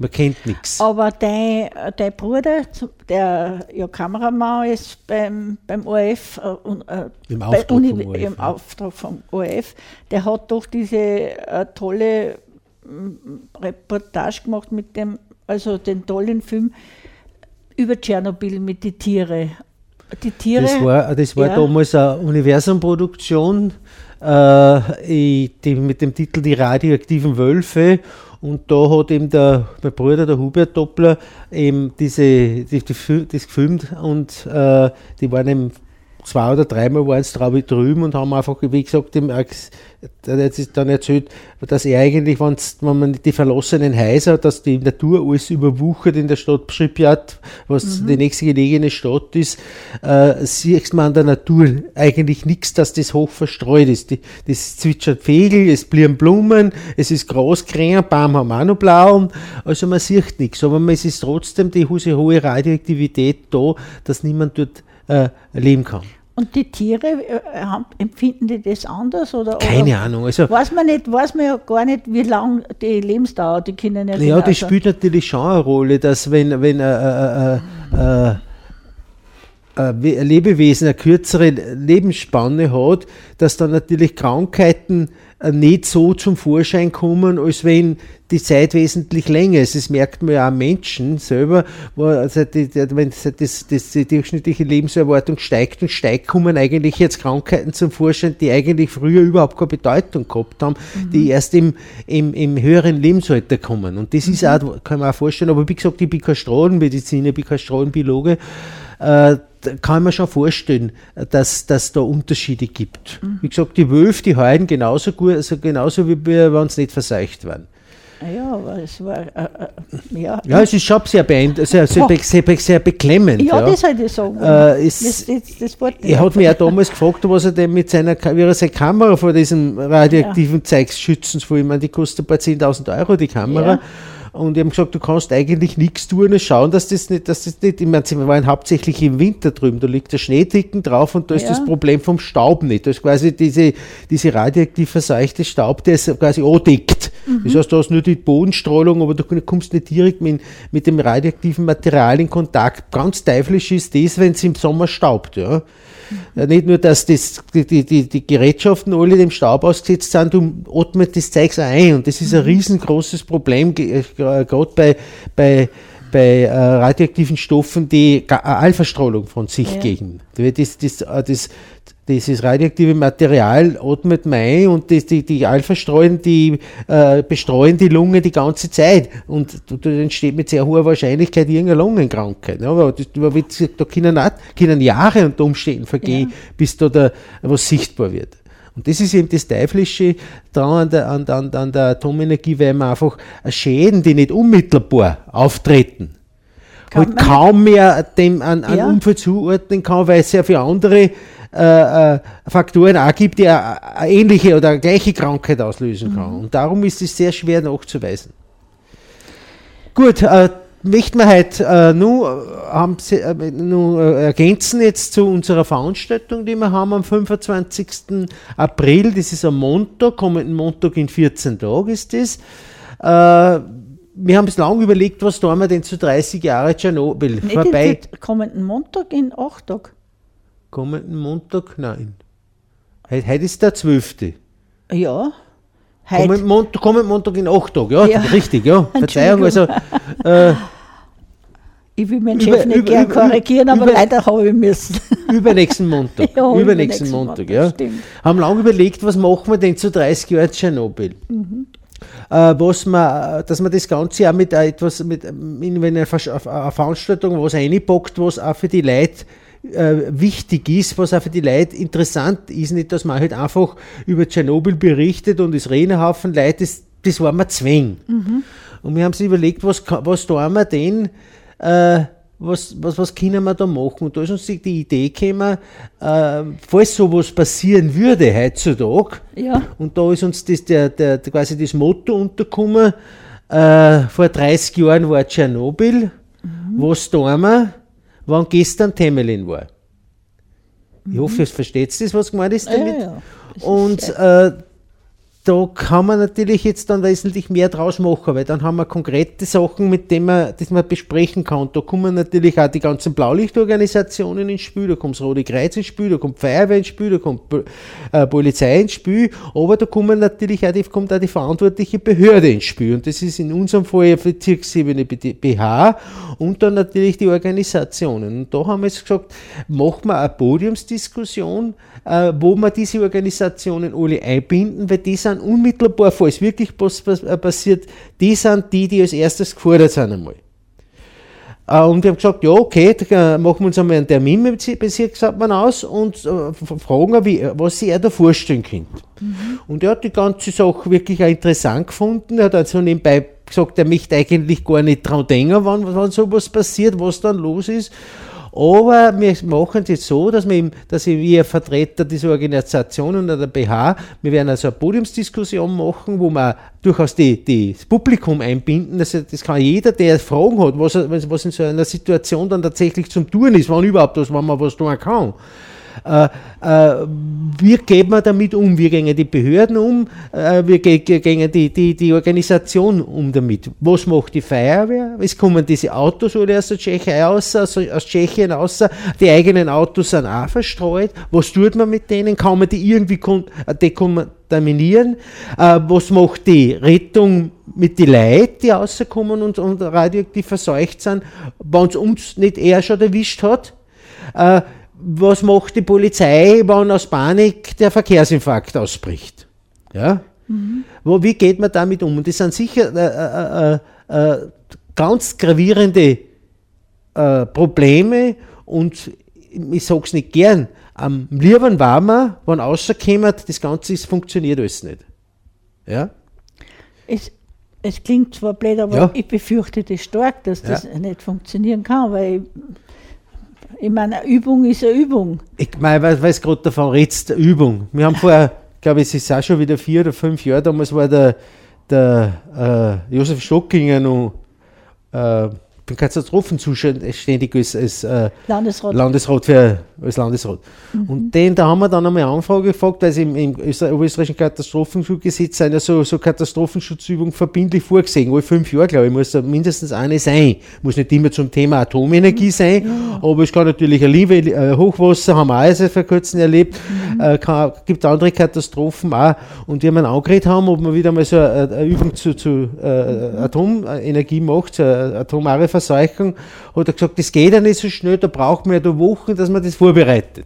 [SPEAKER 1] Man kennt nichts.
[SPEAKER 2] Aber dein, dein Bruder, der ja Kameramann ist beim, beim ORF, äh, äh,
[SPEAKER 1] Im Auftrag
[SPEAKER 2] Uni-
[SPEAKER 1] vom ORF,
[SPEAKER 2] im
[SPEAKER 1] ja.
[SPEAKER 2] Auftrag vom ORF, der hat doch diese äh, tolle mm, Reportage gemacht mit dem, also den tollen Film über Tschernobyl mit den Tieren. Die Tiere.
[SPEAKER 1] Das war, das war
[SPEAKER 2] ja.
[SPEAKER 1] damals eine Universumproduktion äh, die, mit dem Titel Die radioaktiven Wölfe. Und da hat eben der, mein Bruder, der Hubert Doppler, eben diese, die, die, das gefilmt und äh, die waren eben zwei oder dreimal waren es glaube ich drüben und haben einfach, wie gesagt, dem sich dann erzählt, dass er eigentlich, wenn man die verlassenen Häuser, dass die Natur alles überwuchert in der Stadt Pripyat, was die nächste gelegene Stadt ist, äh, sieht man an der Natur eigentlich nichts, dass das hoch verstreut ist. Die, das zwitschern Vögel, es blieben Blumen, es ist Grasgrün, Baum haben auch noch Blauen, also man sieht nichts, aber es ist trotzdem die hohe hohe Radioaktivität da, dass niemand dort äh, leben kann.
[SPEAKER 2] Und die Tiere, äh, haben, empfinden die das anders? Oder,
[SPEAKER 1] Keine
[SPEAKER 2] oder
[SPEAKER 1] Ahnung, also
[SPEAKER 2] Weiß man, nicht, weiß man ja gar nicht, wie lang die Lebensdauer, die können ja
[SPEAKER 1] Ja, das spielt natürlich schon eine Rolle, dass wenn, wenn äh, äh, äh, äh, ein Lebewesen eine kürzere Lebensspanne hat, dass dann natürlich Krankheiten äh, nicht so zum Vorschein kommen, als wenn die Zeit wesentlich länger ist. Das merkt man ja auch am Menschen selber, wo also die, wenn das, das, die durchschnittliche Lebenserwartung steigt und steigt, kommen eigentlich jetzt Krankheiten zum Vorschein, die eigentlich früher überhaupt keine Bedeutung gehabt haben, die erst im, im, im höheren Lebensalter kommen. Und das ist auch, kann man auch vorstellen, aber wie gesagt, ich bin kein Strahlenmediziner, ich bin kein Strahlenbiologe, äh, kann man schon vorstellen, dass dass da Unterschiede gibt. Wie gesagt, die Wölfe, die heuden genauso gut, also genauso wie wir, wenn sie nicht verseucht waren.
[SPEAKER 2] Ja, aber es war, äh, äh, ja.
[SPEAKER 1] Ja, es ist schon sehr, beein- sehr, sehr, be- sehr, be- sehr beklemmend.
[SPEAKER 2] ja,
[SPEAKER 1] ja.
[SPEAKER 2] das hätte ich sagen.
[SPEAKER 1] Äh, es-
[SPEAKER 2] das, das, das Wort
[SPEAKER 1] Er hat mich ja damals gefragt, was er denn mit seiner, wie er seine Kamera vor diesem radioaktiven Zeugs schützen soll. Ich meine, die kostet ein paar 10.000 Euro, die Kamera.
[SPEAKER 2] Ja.
[SPEAKER 1] Und ich habe gesagt, du kannst eigentlich nichts tun, nur schauen, dass das nicht, dass das nicht, ich meine, wir waren hauptsächlich im Winter drüben, da liegt der Schneeticken drauf und da ist
[SPEAKER 2] Ja.
[SPEAKER 1] das Problem vom Staub nicht. Da ist quasi diese, diese radioaktiv verseuchte Staub, der ist quasi andeckt. Das heißt, du hast nur die Bodenstrahlung, aber du kommst nicht direkt mit, mit dem radioaktiven Material in Kontakt. Ganz teuflisch ist das, wenn es im Sommer staubt, ja. Nicht nur, dass das, die, die, die, Gerätschaften alle dem Staub ausgesetzt sind, du atmest das Zeugs ein. Und das ist ein riesengroßes Problem, ge- äh, gerade bei, bei, bei äh, radioaktiven Stoffen, die äh, Alpha-Strahlung von sich
[SPEAKER 2] Ja.
[SPEAKER 1] geben. Das, das, das, dieses radioaktive Material atmet man ein und das, die, die Alpha-Strahlen, die äh, bestreuen die Lunge die ganze Zeit. Und da, da entsteht mit sehr hoher Wahrscheinlichkeit irgendeine Lungenkrankheit. Ja, aber das, aber gesagt, da können, auch, können Jahre unter Umständen vergehen, bis da, da was sichtbar wird. Und das ist eben das Teuflische daran an der, an, an, an der Atomenergie, weil man einfach Schäden, die nicht unmittelbar auftreten,
[SPEAKER 2] Kann
[SPEAKER 1] halt kaum mehr dem an, an
[SPEAKER 2] Ja.
[SPEAKER 1] Unfall zuordnen kann, weil es ja für andere äh, äh, Faktoren auch gibt, die eine, ähnliche oder eine gleiche Krankheit auslösen kann. Und darum ist es sehr schwer nachzuweisen. Gut, äh, möchten wir heute äh, nur, äh, haben Sie, äh, nur äh, ergänzen jetzt zu unserer Veranstaltung, die wir haben am 25. April. Das ist am Montag, kommenden Montag in 14 Tagen ist das. Äh, wir haben es lange überlegt, was tun wir denn zu 30 Jahre Tschernobyl
[SPEAKER 2] Nicht
[SPEAKER 1] vorbei.
[SPEAKER 2] kommenden Montag in acht Tagen.
[SPEAKER 1] Kommenden Montag? Nein. Heute, heute ist der 12.
[SPEAKER 2] Ja.
[SPEAKER 1] Kommenden
[SPEAKER 2] Heute.
[SPEAKER 1] Montag, kommenden Montag in 8 Tagen, ja,
[SPEAKER 2] Ja.
[SPEAKER 1] richtig, ja. Verzeihung, also äh,
[SPEAKER 2] Ich will meinen
[SPEAKER 1] Über-
[SPEAKER 2] Chef nicht
[SPEAKER 1] über-
[SPEAKER 2] gern
[SPEAKER 1] über-
[SPEAKER 2] korrigieren, aber
[SPEAKER 1] über-
[SPEAKER 2] leider habe ich müssen.
[SPEAKER 1] übernächsten Montag.
[SPEAKER 2] Ja,
[SPEAKER 1] übernächsten Montag,
[SPEAKER 2] Montag,
[SPEAKER 1] ja.
[SPEAKER 2] stimmt.
[SPEAKER 1] Haben lange überlegt, was machen wir denn zu 30 Jahren Tschernobyl?
[SPEAKER 2] Mhm.
[SPEAKER 1] Äh, was man, dass man das Ganze auch mit äh, etwas, mit, ähm, in wenn eine, Veranstaltung was reinpackt, was auch für die Leute äh, wichtig ist, was auch für die Leute interessant ist, nicht, dass man halt einfach über Tschernobyl berichtet und es reden Haufen Leute, das, das war mir zwäng. Und wir haben sich überlegt, was, was tun wir denn, äh, was, was, was können wir da machen? Und da ist uns die die Idee gekommen, äh, falls sowas passieren würde heutzutage,
[SPEAKER 2] Ja.
[SPEAKER 1] und da ist uns das, der, der, quasi das Motto untergekommen, äh, vor 30 Jahren war Tschernobyl, was tun wir, wann gestern Temelin war. Ich hoffe, ihr versteht das, was gemeint ist
[SPEAKER 2] Ja,
[SPEAKER 1] damit.
[SPEAKER 2] ja. Das ist
[SPEAKER 1] Und äh, da kann man natürlich jetzt dann wesentlich mehr draus machen, weil dann haben wir konkrete Sachen, mit denen man, das man besprechen kann. Und da kommen natürlich auch die ganzen Blaulichtorganisationen ins Spiel, da kommt das Rote Kreuz ins Spiel, da kommt Feuerwehr ins Spiel, da kommt äh, Polizei ins Spiel, aber da kommen natürlich auch die, kommt auch die verantwortliche Behörde ins Spiel. Und das ist in unserem Fall auf Bezirksebene BH und dann natürlich die Organisationen. Und da haben wir jetzt gesagt, machen wir eine Podiumsdiskussion, äh, wo wir diese Organisationen alle einbinden, weil die sind unmittelbar, falls wirklich was, äh, passiert, die sind die, die als erstes gefordert sind einmal. Äh, und wir haben gesagt, ja, okay, machen wir uns einmal einen Termin mit dem Bezirkshauptmann aus und äh, fragen, wie, was sich er da vorstellen könnte. Mhm. Und er hat die ganze Sache wirklich auch interessant gefunden. Er hat also nebenbei gesagt, er möchte eigentlich gar nicht dran denken, wann, wann sowas passiert, was dann los ist. Aber wir machen es jetzt so, dass, wir, dass wir Vertreter dieser Organisation und der BH, wir werden also eine Podiumsdiskussion machen, wo wir durchaus die, die, das Publikum einbinden. Das, das kann jeder, der Fragen hat, was, was in so einer Situation dann tatsächlich zum Tun ist, wann überhaupt was, wann man was tun kann. Äh, äh, wie geht man damit um? Wie gehen die Behörden um? Äh, wie gehen die, die, die Organisation um damit? Was macht die Feuerwehr? Es kommen diese Autos alle aus der Tschechei aus, also aus Tschechien aus. Die eigenen Autos sind auch verstreut. Was tut man mit denen? Kann man die irgendwie dekontaminieren? was macht die Rettung mit den Leuten, die rauskommen und, und radioaktiv verseucht sind, wenn es uns nicht eher schon erwischt hat? Was macht die Polizei, wenn aus Panik der Verkehrsinfarkt ausbricht? Ja? Mhm. Wo, wie geht man damit um? Und das sind sicher äh, äh, äh, äh ganz gravierende äh, Probleme und ich sage es nicht gern, am liebsten war man, wenn rauskommt, das Ganze ist, funktioniert alles nicht. Ja?
[SPEAKER 2] Es, es klingt zwar blöd, aber ja. ich befürchte das stark, dass das ja. nicht funktionieren kann, weil ich, ich meine, eine Übung ist eine Übung.
[SPEAKER 1] Ich meine, weil es gerade davon redest, Übung. Wir haben vorher, glaube ich, es ist auch schon wieder vier oder fünf Jahre, damals war der, der äh, Josef Stockinger noch äh, bin Katastrophenzuständig als, als äh, Landesrat. Landesrat für, als Landesrat. Mhm. Und den, da haben wir dann einmal Anfrage gefragt, weil im, im österreichischen Katastrophenschutzgesetz sind ja so, so Katastrophenschutzübungen verbindlich vorgesehen. Alle fünf Jahre, glaube ich, muss da mindestens eine sein. Muss nicht immer zum Thema Atomenergie mhm. sein, ja. aber es kann natürlich ein Liebe, äh, Hochwasser haben wir auch also vor kurzem erlebt, mhm. äh, kann, gibt andere Katastrophen auch. Und wir haben angeredet haben, ob man wieder mal so eine, eine Übung zu, zu äh, Atomenergie macht, eine atomare Verseuchung, hat er gesagt, das geht ja nicht so schnell, da braucht man ja da Wochen, dass man das vorbereitet.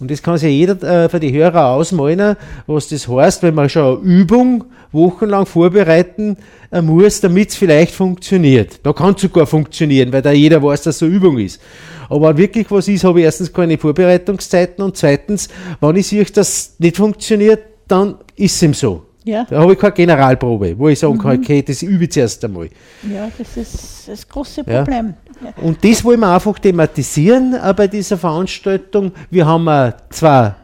[SPEAKER 1] Und das kann sich jeder äh, für die Hörer ausmalen, was das heißt, wenn man schon eine Übung wochenlang vorbereiten äh, muss, damit es vielleicht funktioniert. Da kann es sogar funktionieren, weil da jeder weiß, dass es eine Übung ist. Aber wenn wirklich was ist, habe ich erstens keine Vorbereitungszeiten und zweitens, wenn ich sehe, dass es nicht funktioniert, dann ist es ihm so. Ja. Da habe ich keine Generalprobe, wo ich sagen kann, mhm. okay, das übe ich zuerst einmal.
[SPEAKER 2] Ja, das ist das große Problem.
[SPEAKER 1] Ja. Und das wollen wir einfach thematisieren äh, bei dieser Veranstaltung. Wir haben äh, zwar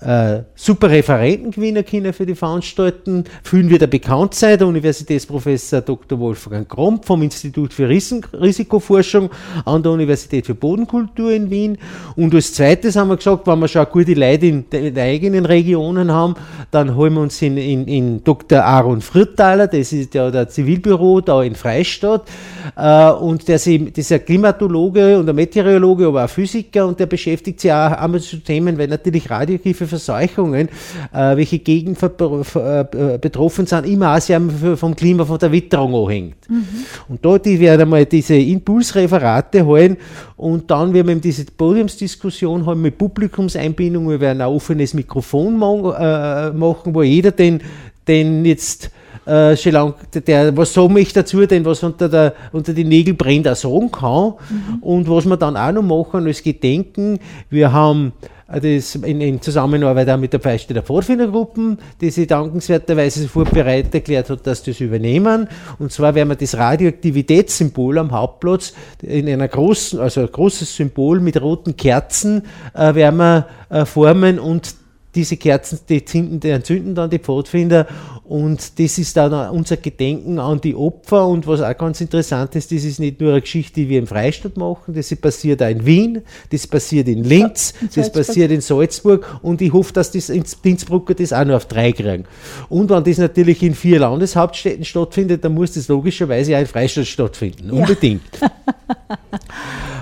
[SPEAKER 1] äh, super Referenten gewinnen können für die Veranstaltung. Vielen wird er bekannt sein, der Universitätsprofessor Dr. Wolfgang Kromp vom Institut für Risikoforschung an der Universität für Bodenkultur in Wien. Und als zweites haben wir gesagt, wenn wir schon gute Leute in den eigenen Regionen haben, dann holen wir uns in, in, in Dr. Aaron Frittaler, das ist ja der Zivilbüro da in Freistadt, äh, und der, ist ein Klimatologe und ein Meteorologe, aber auch Physiker und der beschäftigt sich auch einmal zu Themen, weil natürlich radioaktive für Verseuchungen, äh, welche Gegenden äh, betroffen sind, immer auch sehr vom Klima, von der Witterung anhängt. Mhm. Und dort werden einmal diese Impulsreferate holen und dann werden wir eben diese Podiumsdiskussion haben mit Publikumseinbindung, wir werden ein offenes Mikrofon äh, machen, wo jeder den, den jetzt äh, lang, der, was so mich dazu, denn was unter, der, unter die Nägel brennt, auch sagen kann. Mhm. Und was wir dann auch noch machen als Gedenken, wir haben das in, in Zusammenarbeit auch mit der Freistädter Pfadfindergruppen, die sich dankenswerterweise sofort bereit erklärt hat, dass das übernehmen. Und zwar werden wir das Radioaktivitätssymbol am Hauptplatz in einer großen, also ein großes Symbol mit roten Kerzen äh, werden wir äh, formen und diese Kerzen, die, zünden, die entzünden dann die Pfadfinder und das ist dann unser Gedenken an die Opfer und was auch ganz interessant ist, das ist nicht nur eine Geschichte, die wir im Freistaat machen, das passiert auch in Wien, das passiert in Linz, in das passiert in Salzburg und ich hoffe, dass das ins Innsbrucker das auch noch auf drei kriegen. Und wenn das natürlich in vier Landeshauptstädten stattfindet, dann muss das logischerweise auch in Freistaat stattfinden, unbedingt. Ja.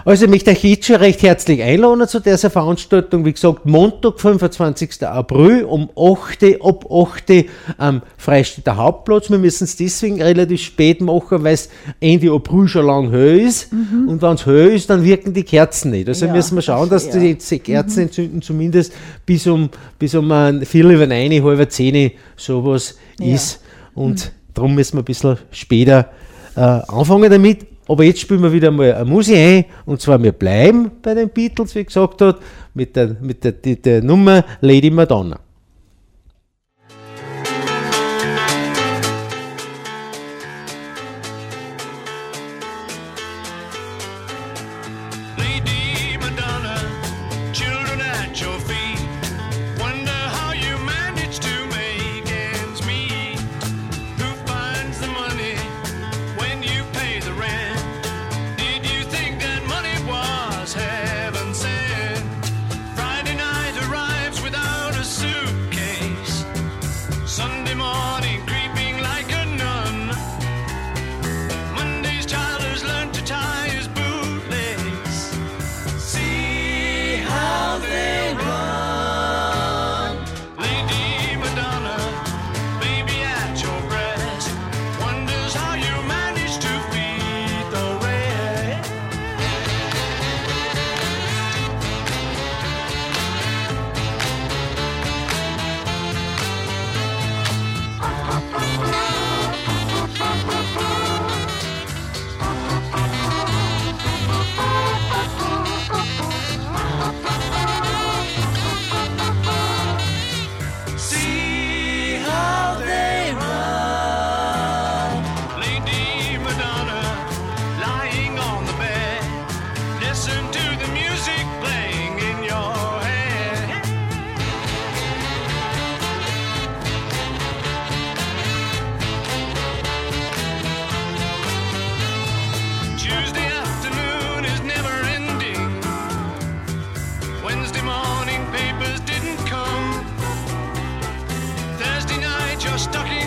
[SPEAKER 1] Also ich möchte euch jetzt schon recht herzlich einladen zu dieser Veranstaltung. Wie gesagt, Montag, 25. April um 8. ab 8. am Freistädter Hauptplatz. Wir müssen es deswegen relativ spät machen, weil es Ende April schon lang höher ist. Mhm. Und wenn es höher ist, dann wirken die Kerzen nicht. Also ja, müssen wir schauen, dass ja. die Kerzen mhm. entzünden zumindest bis um, bis um ein Viertel über eine, halbe Zehn sowas ja. ist. Und mhm. darum müssen wir ein bisschen später äh, anfangen damit. Aber jetzt spielen wir wieder mal eine Musik ein, und zwar wir bleiben bei den Beatles, wie gesagt hat, mit der, mit der, der, der Nummer Lady Madonna.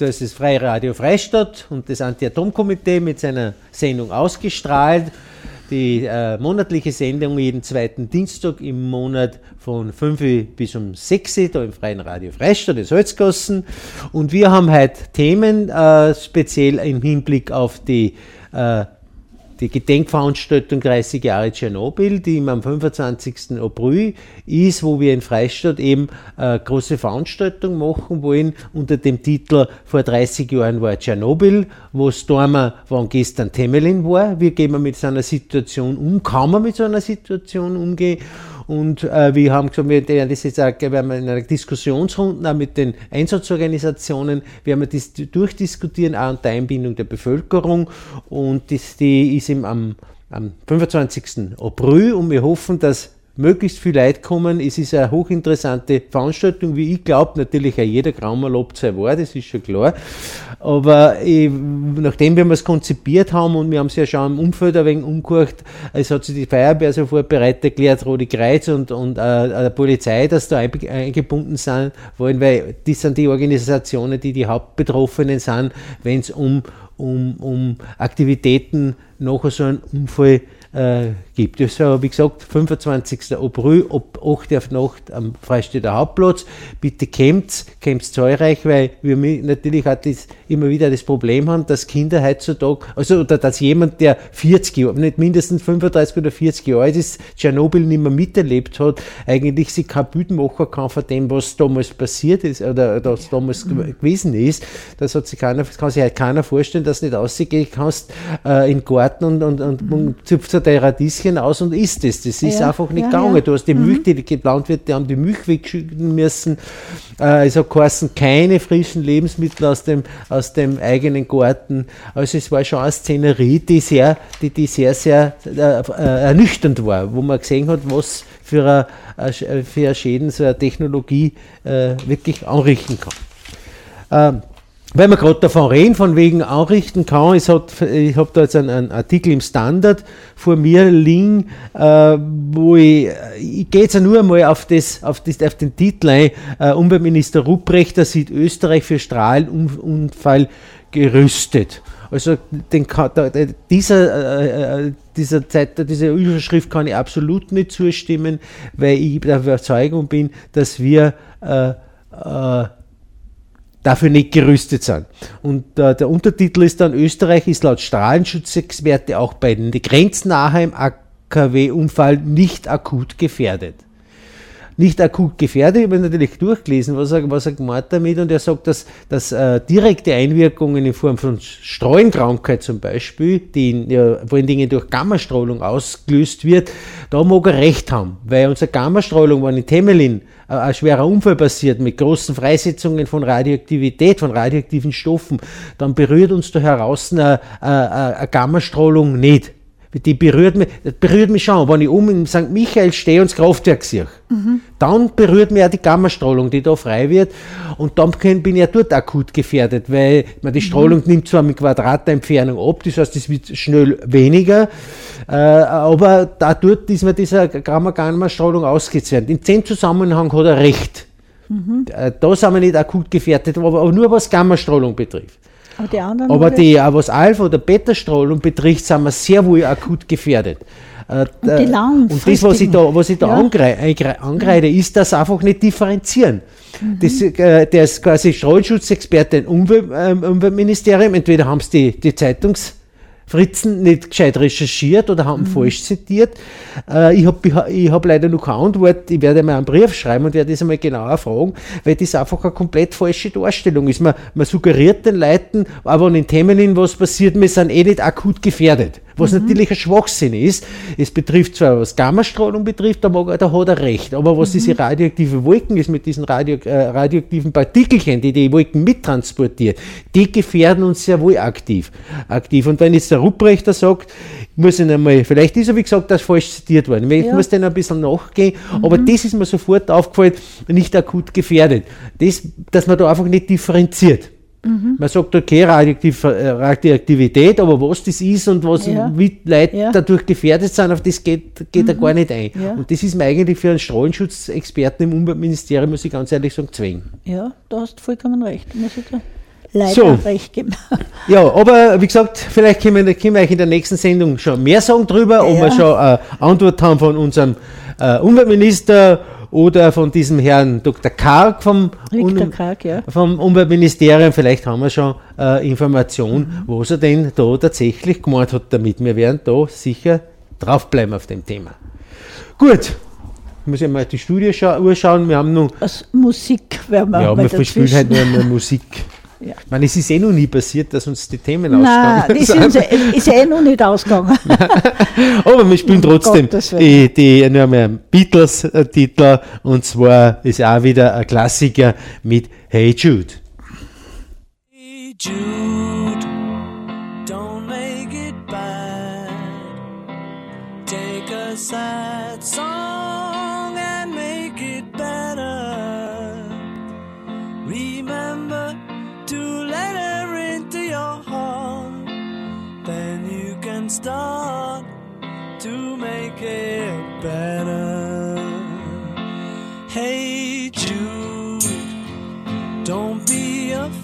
[SPEAKER 1] äh, das ist Freie Radio Freistadt und das Anti-Atom-Komitee mit seiner Sendung ausgestrahlt. Die äh, monatliche Sendung jeden zweiten Dienstag im Monat von 5 Uhr bis um 6 Uhr, da im Freien Radio Freistadt, in Salzgassen. Und wir haben heute Themen, äh, speziell im Hinblick auf die äh, die Gedenkveranstaltung 30 Jahre Tschernobyl, die immer am 25. April ist, wo wir in Freistadt eben eine große Veranstaltung machen wollen unter dem Titel Vor 30 Jahren war Tschernobyl, wo Stormer, wann gestern Temelin war. Wie gehen wir mit so einer Situation um? Kann man mit so einer Situation umgehen? Und äh, wir haben gesagt, wir werden das jetzt auch, wir in einer Diskussionsrunde auch mit den Einsatzorganisationen, wir das durchdiskutieren, auch unter Einbindung der Bevölkerung. Und das, die ist eben am, am 25. April und wir hoffen, dass möglichst viel Leute kommen. Es ist eine hochinteressante Veranstaltung, wie ich glaube, natürlich auch jeder Graumer lobt sein Wort, das ist schon klar. Aber ich, nachdem wir es konzipiert haben und wir haben es ja schon im Umfeld ein wenig umgehört, es hat sich die Feuerwehr sofort bereit erklärt, Rote Kreuz und, und äh, die Polizei, dass da eingebunden sein wollen, weil das sind die Organisationen, die die Hauptbetroffenen sind, wenn es um, um, um Aktivitäten nach so einem Unfall äh, gibt. Das war, wie gesagt, 25. April ab 8 Uhr auf Nacht am Freistädter Hauptplatz. Bitte kämmt, kämmt zahlreich, weil wir natürlich auch das, immer wieder das Problem haben, dass Kinder heutzutage, also oder dass jemand, der 40 Jahre, nicht mindestens 35 oder 40 Jahre alt ist, Tschernobyl nicht mehr miterlebt hat, eigentlich sich kein Bild machen kann von dem, was damals passiert ist oder was damals gew- gewesen ist. Das hat sich keiner, kann sich halt keiner vorstellen, dass du nicht rausgehen kannst äh, in den Garten und, und, und, und zupfst dein Radieschen aus und isst es. Das ist
[SPEAKER 2] Ja,
[SPEAKER 1] einfach nicht
[SPEAKER 2] ja,
[SPEAKER 1] gegangen.
[SPEAKER 2] ja.
[SPEAKER 1] Du hast die Milch, die geplant wird, die haben die Milch wegschütten müssen. Äh, es hat geheißen, keine frischen Lebensmittel aus dem, aus dem eigenen Garten. Also es war schon eine Szenerie, die sehr, die, die sehr, sehr äh, ernüchternd war, wo man gesehen hat, was für eine, für Schäden so eine Technologie äh, wirklich anrichten kann. Ähm, weil wir gerade davon reden, von wegen anrichten kann, ich habe da jetzt einen, einen Artikel im Standard vor mir liegen, äh, wo ich, ich gehe jetzt nur einmal auf, das, auf, das, auf den Titel ein, äh, Umweltminister Rupprechter sieht Österreich für Strahlenunfall gerüstet. Also den, dieser, äh, äh, dieser Zeit, dieser Überschrift kann ich absolut nicht zustimmen, weil ich der Überzeugung bin, dass wir äh, äh, dafür nicht gerüstet sind. Und äh, der Untertitel ist dann, Österreich ist laut Strahlenschutzexperte auch bei den grenznahem AKW-Unfall nicht akut gefährdet. Nicht akut gefährdet, ich habe natürlich durchgelesen, was er, was er gemeint damit. Und er sagt, dass, dass äh, direkte Einwirkungen in Form von Streuenkrankheit zum Beispiel, die in, ja, vor allen Dingen durch Gammastrahlung ausgelöst wird, da mag er recht haben, weil unsere Gammastrahlung, wenn in Temelin äh, ein schwerer Unfall passiert mit großen Freisetzungen von Radioaktivität, von radioaktiven Stoffen, dann berührt uns da heraus eine, eine, eine Gammastrahlung nicht. Die berührt mich, berührt mich schon, wenn ich oben in St. Michael stehe und das Kraftwerk sehe. Dann berührt mich auch die Gammastrahlung, die da frei wird. Und dann bin ich ja dort akut gefährdet, weil man die Strahlung nimmt zwar mit Quadratentfernung ab, das heißt, es wird schnell weniger, äh, aber da dort ist mir dieser Gamma-Gamma-Strahlung ausgezeichnet. In dem Zusammenhang hat er recht. Äh, Da sind wir nicht akut gefährdet, aber nur was Gammastrahlung betrifft.
[SPEAKER 2] Aber die anderen
[SPEAKER 1] Aber die, auch was Alpha- oder Beta-Strahlung betrifft, sind wir sehr wohl akut gefährdet. Äh,
[SPEAKER 2] Und die
[SPEAKER 1] äh, Und das, was ich da, was ich da
[SPEAKER 2] Ja.
[SPEAKER 1] angreide, ist das einfach nicht differenzieren.
[SPEAKER 2] Mhm.
[SPEAKER 1] Das, äh, der ist quasi Strahlenschutzexperte im ähm, Umweltministerium. Entweder haben es die, die Zeitungsfritzen nicht gescheit recherchiert oder
[SPEAKER 2] Mhm.
[SPEAKER 1] haben falsch zitiert. Äh, ich habe ich hab leider noch keine Antwort. Ich werde mal einen Brief schreiben und werde das einmal genauer fragen, weil das einfach eine komplett falsche Darstellung ist. Man, man suggeriert den Leuten, aber wenn in Themen was passiert, wir sind eh nicht akut gefährdet. Was natürlich ein Schwachsinn ist. Es betrifft zwar, was Gammastrahlung betrifft, da, mag, da hat er recht. Aber was diese radioaktive Wolken ist mit diesen Radio, äh, radioaktiven Partikelchen, die die Wolken mittransportiert, die gefährden uns sehr wohl aktiv. aktiv. Und wenn jetzt der Rupprechter sagt, muss ich einmal, vielleicht ist er, wie gesagt, das falsch zitiert worden. Ich
[SPEAKER 2] Ja.
[SPEAKER 1] muss den ein bisschen nachgehen, aber das ist mir sofort aufgefallen, nicht akut gefährdet. Das, dass man da einfach nicht differenziert. Man sagt, okay, Radioaktiv, äh, Radioaktivität, aber was das ist und was,
[SPEAKER 2] Ja.
[SPEAKER 1] wie Leute
[SPEAKER 2] Ja.
[SPEAKER 1] dadurch gefährdet sind, auf das geht, geht er gar nicht ein.
[SPEAKER 2] Ja.
[SPEAKER 1] Und das ist mir eigentlich für einen Strahlenschutzexperten im Umweltministerium, muss ich ganz ehrlich sagen, zwingen.
[SPEAKER 2] Ja, da hast du vollkommen recht. Muss ich da leider
[SPEAKER 1] So.
[SPEAKER 2] recht geben.
[SPEAKER 1] Ja, aber wie gesagt, vielleicht können wir, können wir euch in der nächsten Sendung schon mehr sagen drüber, ob wir schon eine Antwort haben von unserem äh, Umweltminister oder von diesem Herrn Dr. Karg vom, Un-
[SPEAKER 2] Karg, ja.
[SPEAKER 1] vom Umweltministerium. Vielleicht haben wir schon äh, Information, was er denn da tatsächlich gemeint hat damit. Wir werden da sicher draufbleiben auf dem Thema. Gut, muss ich mal die Studie scha schauen. Wir haben noch
[SPEAKER 2] Als Musik werden wir
[SPEAKER 1] ja,
[SPEAKER 2] mal
[SPEAKER 1] wir verspielen halt nur mehr Musik.
[SPEAKER 2] Ja.
[SPEAKER 1] Ich meine, es ist eh noch nie passiert, dass uns die Themen
[SPEAKER 2] Nein,
[SPEAKER 1] ausgegangen
[SPEAKER 2] das
[SPEAKER 1] sind.
[SPEAKER 2] ist, uns- ist eh noch nicht ausgegangen.
[SPEAKER 1] Aber wir spielen trotzdem
[SPEAKER 2] Willen.
[SPEAKER 1] die, die, nur mehr Beatles-Titel und zwar ist auch wieder ein Klassiker mit Hey Jude.
[SPEAKER 3] Hey Jude,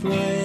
[SPEAKER 3] be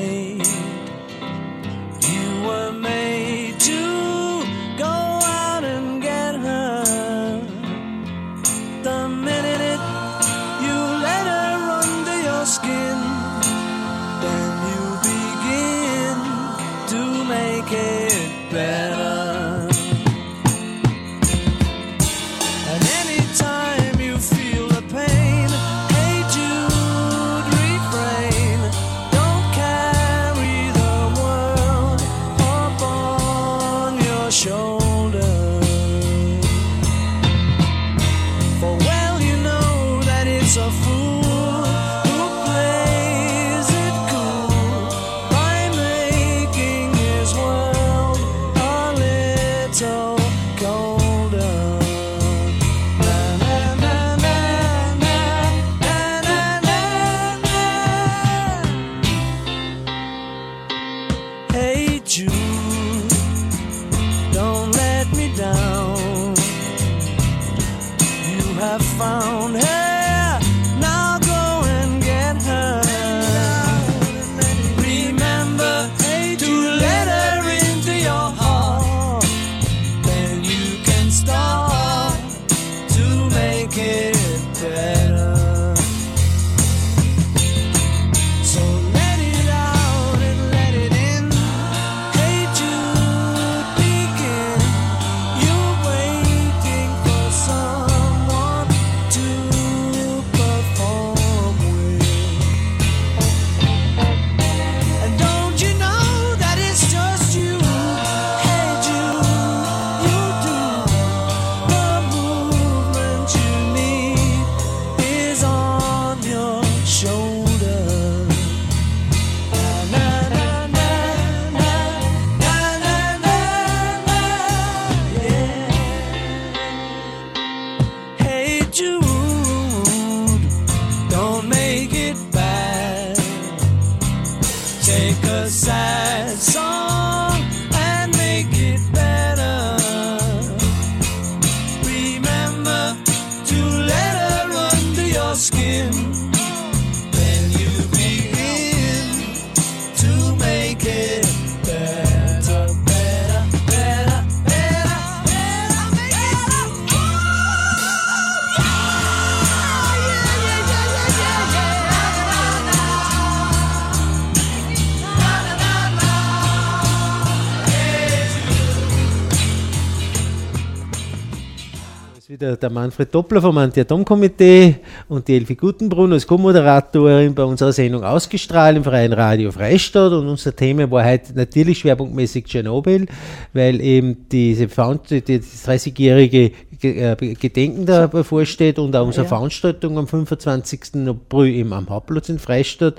[SPEAKER 1] wieder der Manfred Doppler vom Anti-Atom-Komitee und die Elfi Gutenbrunn als Co-Moderatorin bei unserer Sendung ausgestrahlt im Freien Radio Freistadt. Und unser Thema war heute natürlich schwerpunktmäßig Tschernobyl, weil eben diese Veranst- die- das 30-jährige Ge- äh, Gedenken da bevorsteht und auch unsere
[SPEAKER 2] Ja.
[SPEAKER 1] Veranstaltung am 25. April eben am Hauptplatz in Freistadt.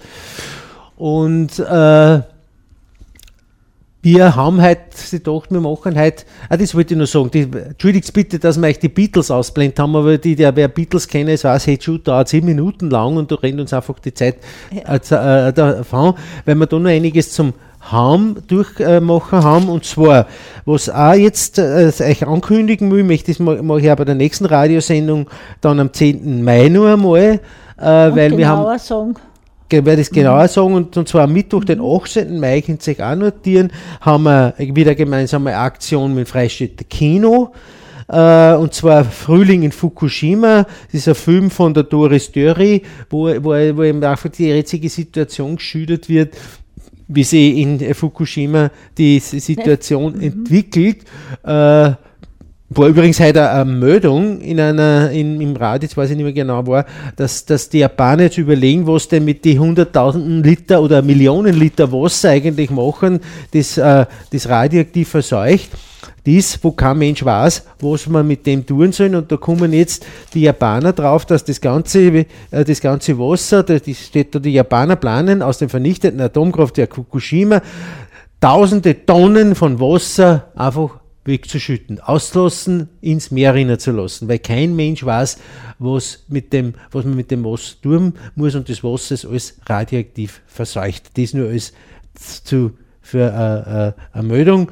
[SPEAKER 1] Und äh, wir haben heute sie gedacht, wir machen heute, ah, das wollte ich nur sagen, die, entschuldigt bitte, dass wir euch die Beatles ausblendet haben, aber die, der wer Beatles kennen, es weiß, Hey Jude dauert zehn Minuten lang und da rennt uns einfach die Zeit äh, z- äh, davon, weil wir da noch einiges zum haben, durchmachen haben und zwar, was auch jetzt äh, euch ankündigen will, möchte ich das mache ich auch bei der nächsten Radiosendung dann am 10. Mai nur einmal, äh, weil wir haben
[SPEAKER 2] genauer sagen,
[SPEAKER 1] ich werde es genauer sagen, und, und zwar am Mittwoch, den 18. Mai, könnt ihr euch auch notieren, haben wir wieder gemeinsame Aktion mit Freistädter Kino. Äh, und zwar Frühling in Fukushima. Das ist ein Film von der Doris Dörri, wo, wo, wo eben einfach die jetzige Situation geschildert wird, wie sie in Fukushima die Situation entwickelt. Äh, war übrigens heute eine Meldung in einer, in, im Radio, jetzt weiß ich nicht mehr genau war, dass, dass die Japaner jetzt überlegen, was denn mit die hunderttausenden Liter oder Millionen Liter Wasser eigentlich machen, das, äh, das radioaktiv verseucht. Dies, wo kein Mensch weiß, was man mit dem tun soll. Und da kommen jetzt die Japaner drauf, dass das ganze, äh, das ganze Wasser, da das steht da, die Japaner planen aus dem vernichteten Atomkraftwerk Fukushima tausende Tonnen von Wasser einfach wegzuschütten, auslassen, ins Meer rinnen zu lassen, weil kein Mensch weiß, was, mit dem, was man mit dem Wasser tun muss und das Wasser ist alles radioaktiv verseucht. Das nur als zu, für äh, äh, eine Meldung,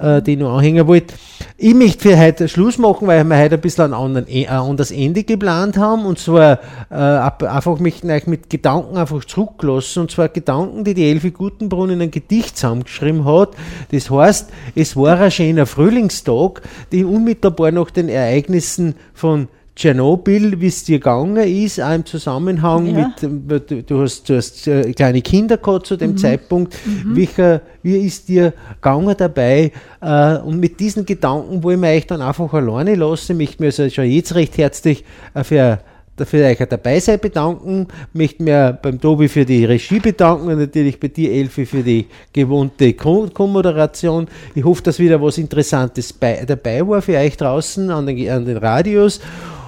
[SPEAKER 1] äh, die ich noch anhängen wollte. Ich möchte für heute Schluss machen, weil wir heute ein bisschen ein, anderen, ein anderes Ende geplant haben und zwar äh, einfach möchten euch mit Gedanken einfach zurücklassen und zwar Gedanken, die die Elfi Gutenbrunn in ein Gedicht zusammengeschrieben hat. Das heißt, es war ein schöner Frühlingstag, die unmittelbar nach den Ereignissen von Tschernobyl, wie es dir gegangen ist, auch im Zusammenhang
[SPEAKER 2] Ja.
[SPEAKER 1] mit, ähm, du, du hast, du hast äh, kleine Kinder gehabt zu dem Zeitpunkt. Welcher, wie ist dir gegangen dabei? Äh, und mit diesen Gedanken wollen wir euch dann einfach alleine lassen. Ich möchte mich also schon jetzt recht herzlich äh, für dafür euch dabei sein bedanken, möchte mir beim Tobi für die Regie bedanken und natürlich bei dir, Elfi, für die gewohnte Co- Co-Moderation. Ich hoffe, dass wieder was Interessantes bei, dabei war für euch draußen an den, an den Radios.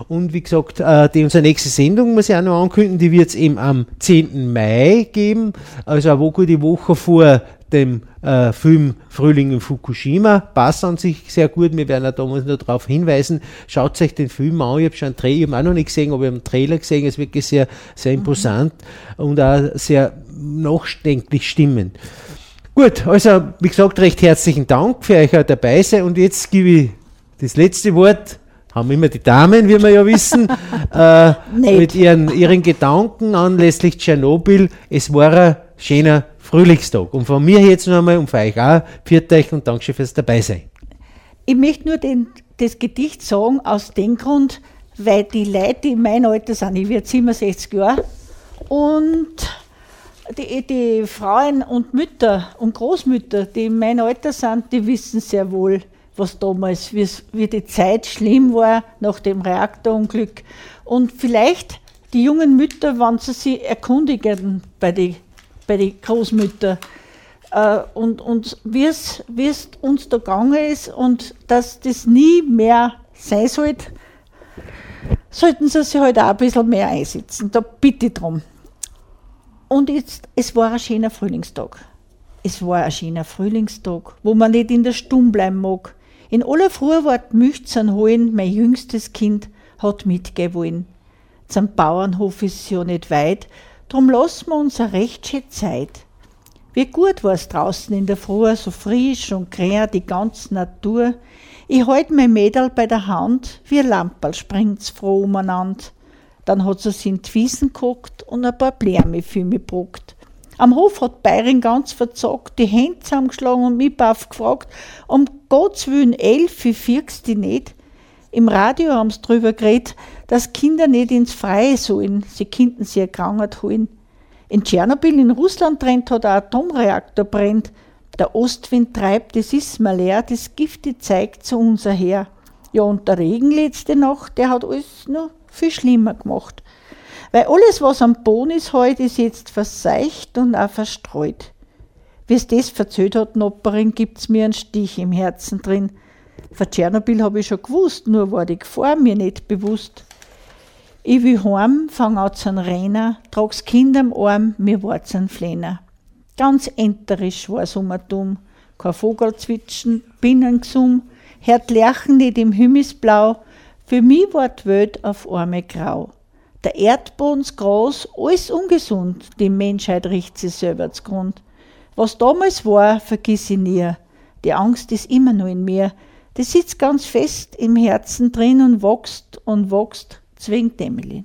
[SPEAKER 1] Und wie gesagt, äh, die, unsere nächste Sendung muss ich auch noch ankündigen, die wird es eben am 10. Mai geben, also eine gute Woche vor dem äh, Film Frühling in Fukushima. Passt an sich sehr gut. Wir werden auch damals nur darauf hinweisen. Schaut euch den Film an. Ich habe schon einen Trailer, ich habe auch noch nicht gesehen, aber ich habe einen Trailer gesehen. Es ist wirklich sehr, sehr imposant und auch sehr nachdenklich stimmend. Gut, also wie gesagt, recht herzlichen Dank für euch auch dabei sein. Und jetzt gebe ich das letzte Wort. Haben immer die Damen, wie wir ja wissen, äh, mit ihren, ihren Gedanken anlässlich Tschernobyl. Es war ein schöner Frühlingstag. Und von mir jetzt noch einmal und von euch auch, pfiat euch und Dankeschön fürs Dabeisein.
[SPEAKER 2] Ich möchte nur den, das Gedicht sagen, aus dem Grund, weil die Leute, die in meinem Alter sind, ich werde 67 Jahre, und die, die Frauen und Mütter und Großmütter, die in meinem Alter sind, die wissen sehr wohl, was damals, wie, die Zeit schlimm war nach dem Reaktorunglück. Und vielleicht die jungen Mütter, wenn sie sich erkundigen bei den bei die Großmüttern, äh, und, und wie es uns da gegangen ist und dass das nie mehr sein sollte, sollten sie sich halt auch ein bisschen mehr einsetzen. Da bitte ich drum. Und jetzt, es war ein schöner Frühlingstag. Es war ein schöner Frühlingstag, wo man nicht in der Stumm bleiben mag. In aller die Milch zum Holen, mein jüngstes Kind hat mitgehen wollen. Zum Bauernhof ist ja nicht weit, drum lassen wir uns eine recht schöne Zeit. Wie gut war's draußen in der Früh, so frisch und grün die ganze Natur. Ich halt mein Mädel bei der Hand, wie ein Lamperl springt's froh umeinander. Dann hat sie in die Wiesen geguckt und ein paar Blärme für mich gebrockt. Am Hof hat Bäuerin ganz verzockt, die Hände zusammengeschlagen und mich baff gefragt, um Gottes Willen, Elfi, firgst die nicht? Im Radio haben sie drüber geredet, dass Kinder nicht ins Freie sollen, sie könnten sie erkrankt holen. In Tschernobyl in Russland brennt hat ein Atomreaktor brennt. Der Ostwind treibt, es ist mal leer, das Gift die zeigt zu uns her. Ja, und der Regen letzte Nacht, der hat alles noch viel schlimmer gemacht. Weil alles, was am Boden ist heute, ist jetzt verseicht und auch verstreut. Wie es das verzählt hat, Nopperin, gibt's mir einen Stich im Herzen drin. Von Tschernobyl habe ich schon gewusst, nur war die Gefahr mir nicht bewusst. Ich will heim, fang an zu rennen, trag's Kind am Arm, mir wart's ein Flener. Ganz enterisch war's um dumm, kein Vogel zwitschen, Binnengesumm, hört Lerchen nicht im Himmelsblau, für mich war die Welt auf arme grau. Der Erdboden's groß, alles ungesund, die Menschheit riecht sich selber zugrund. Was damals war, vergiss ich nie. Die Angst ist immer noch in mir. Die sitzt ganz fest im Herzen drin und wächst und wächst, zwingt Emmeline.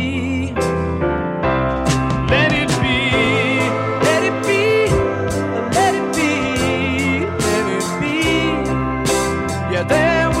[SPEAKER 3] There will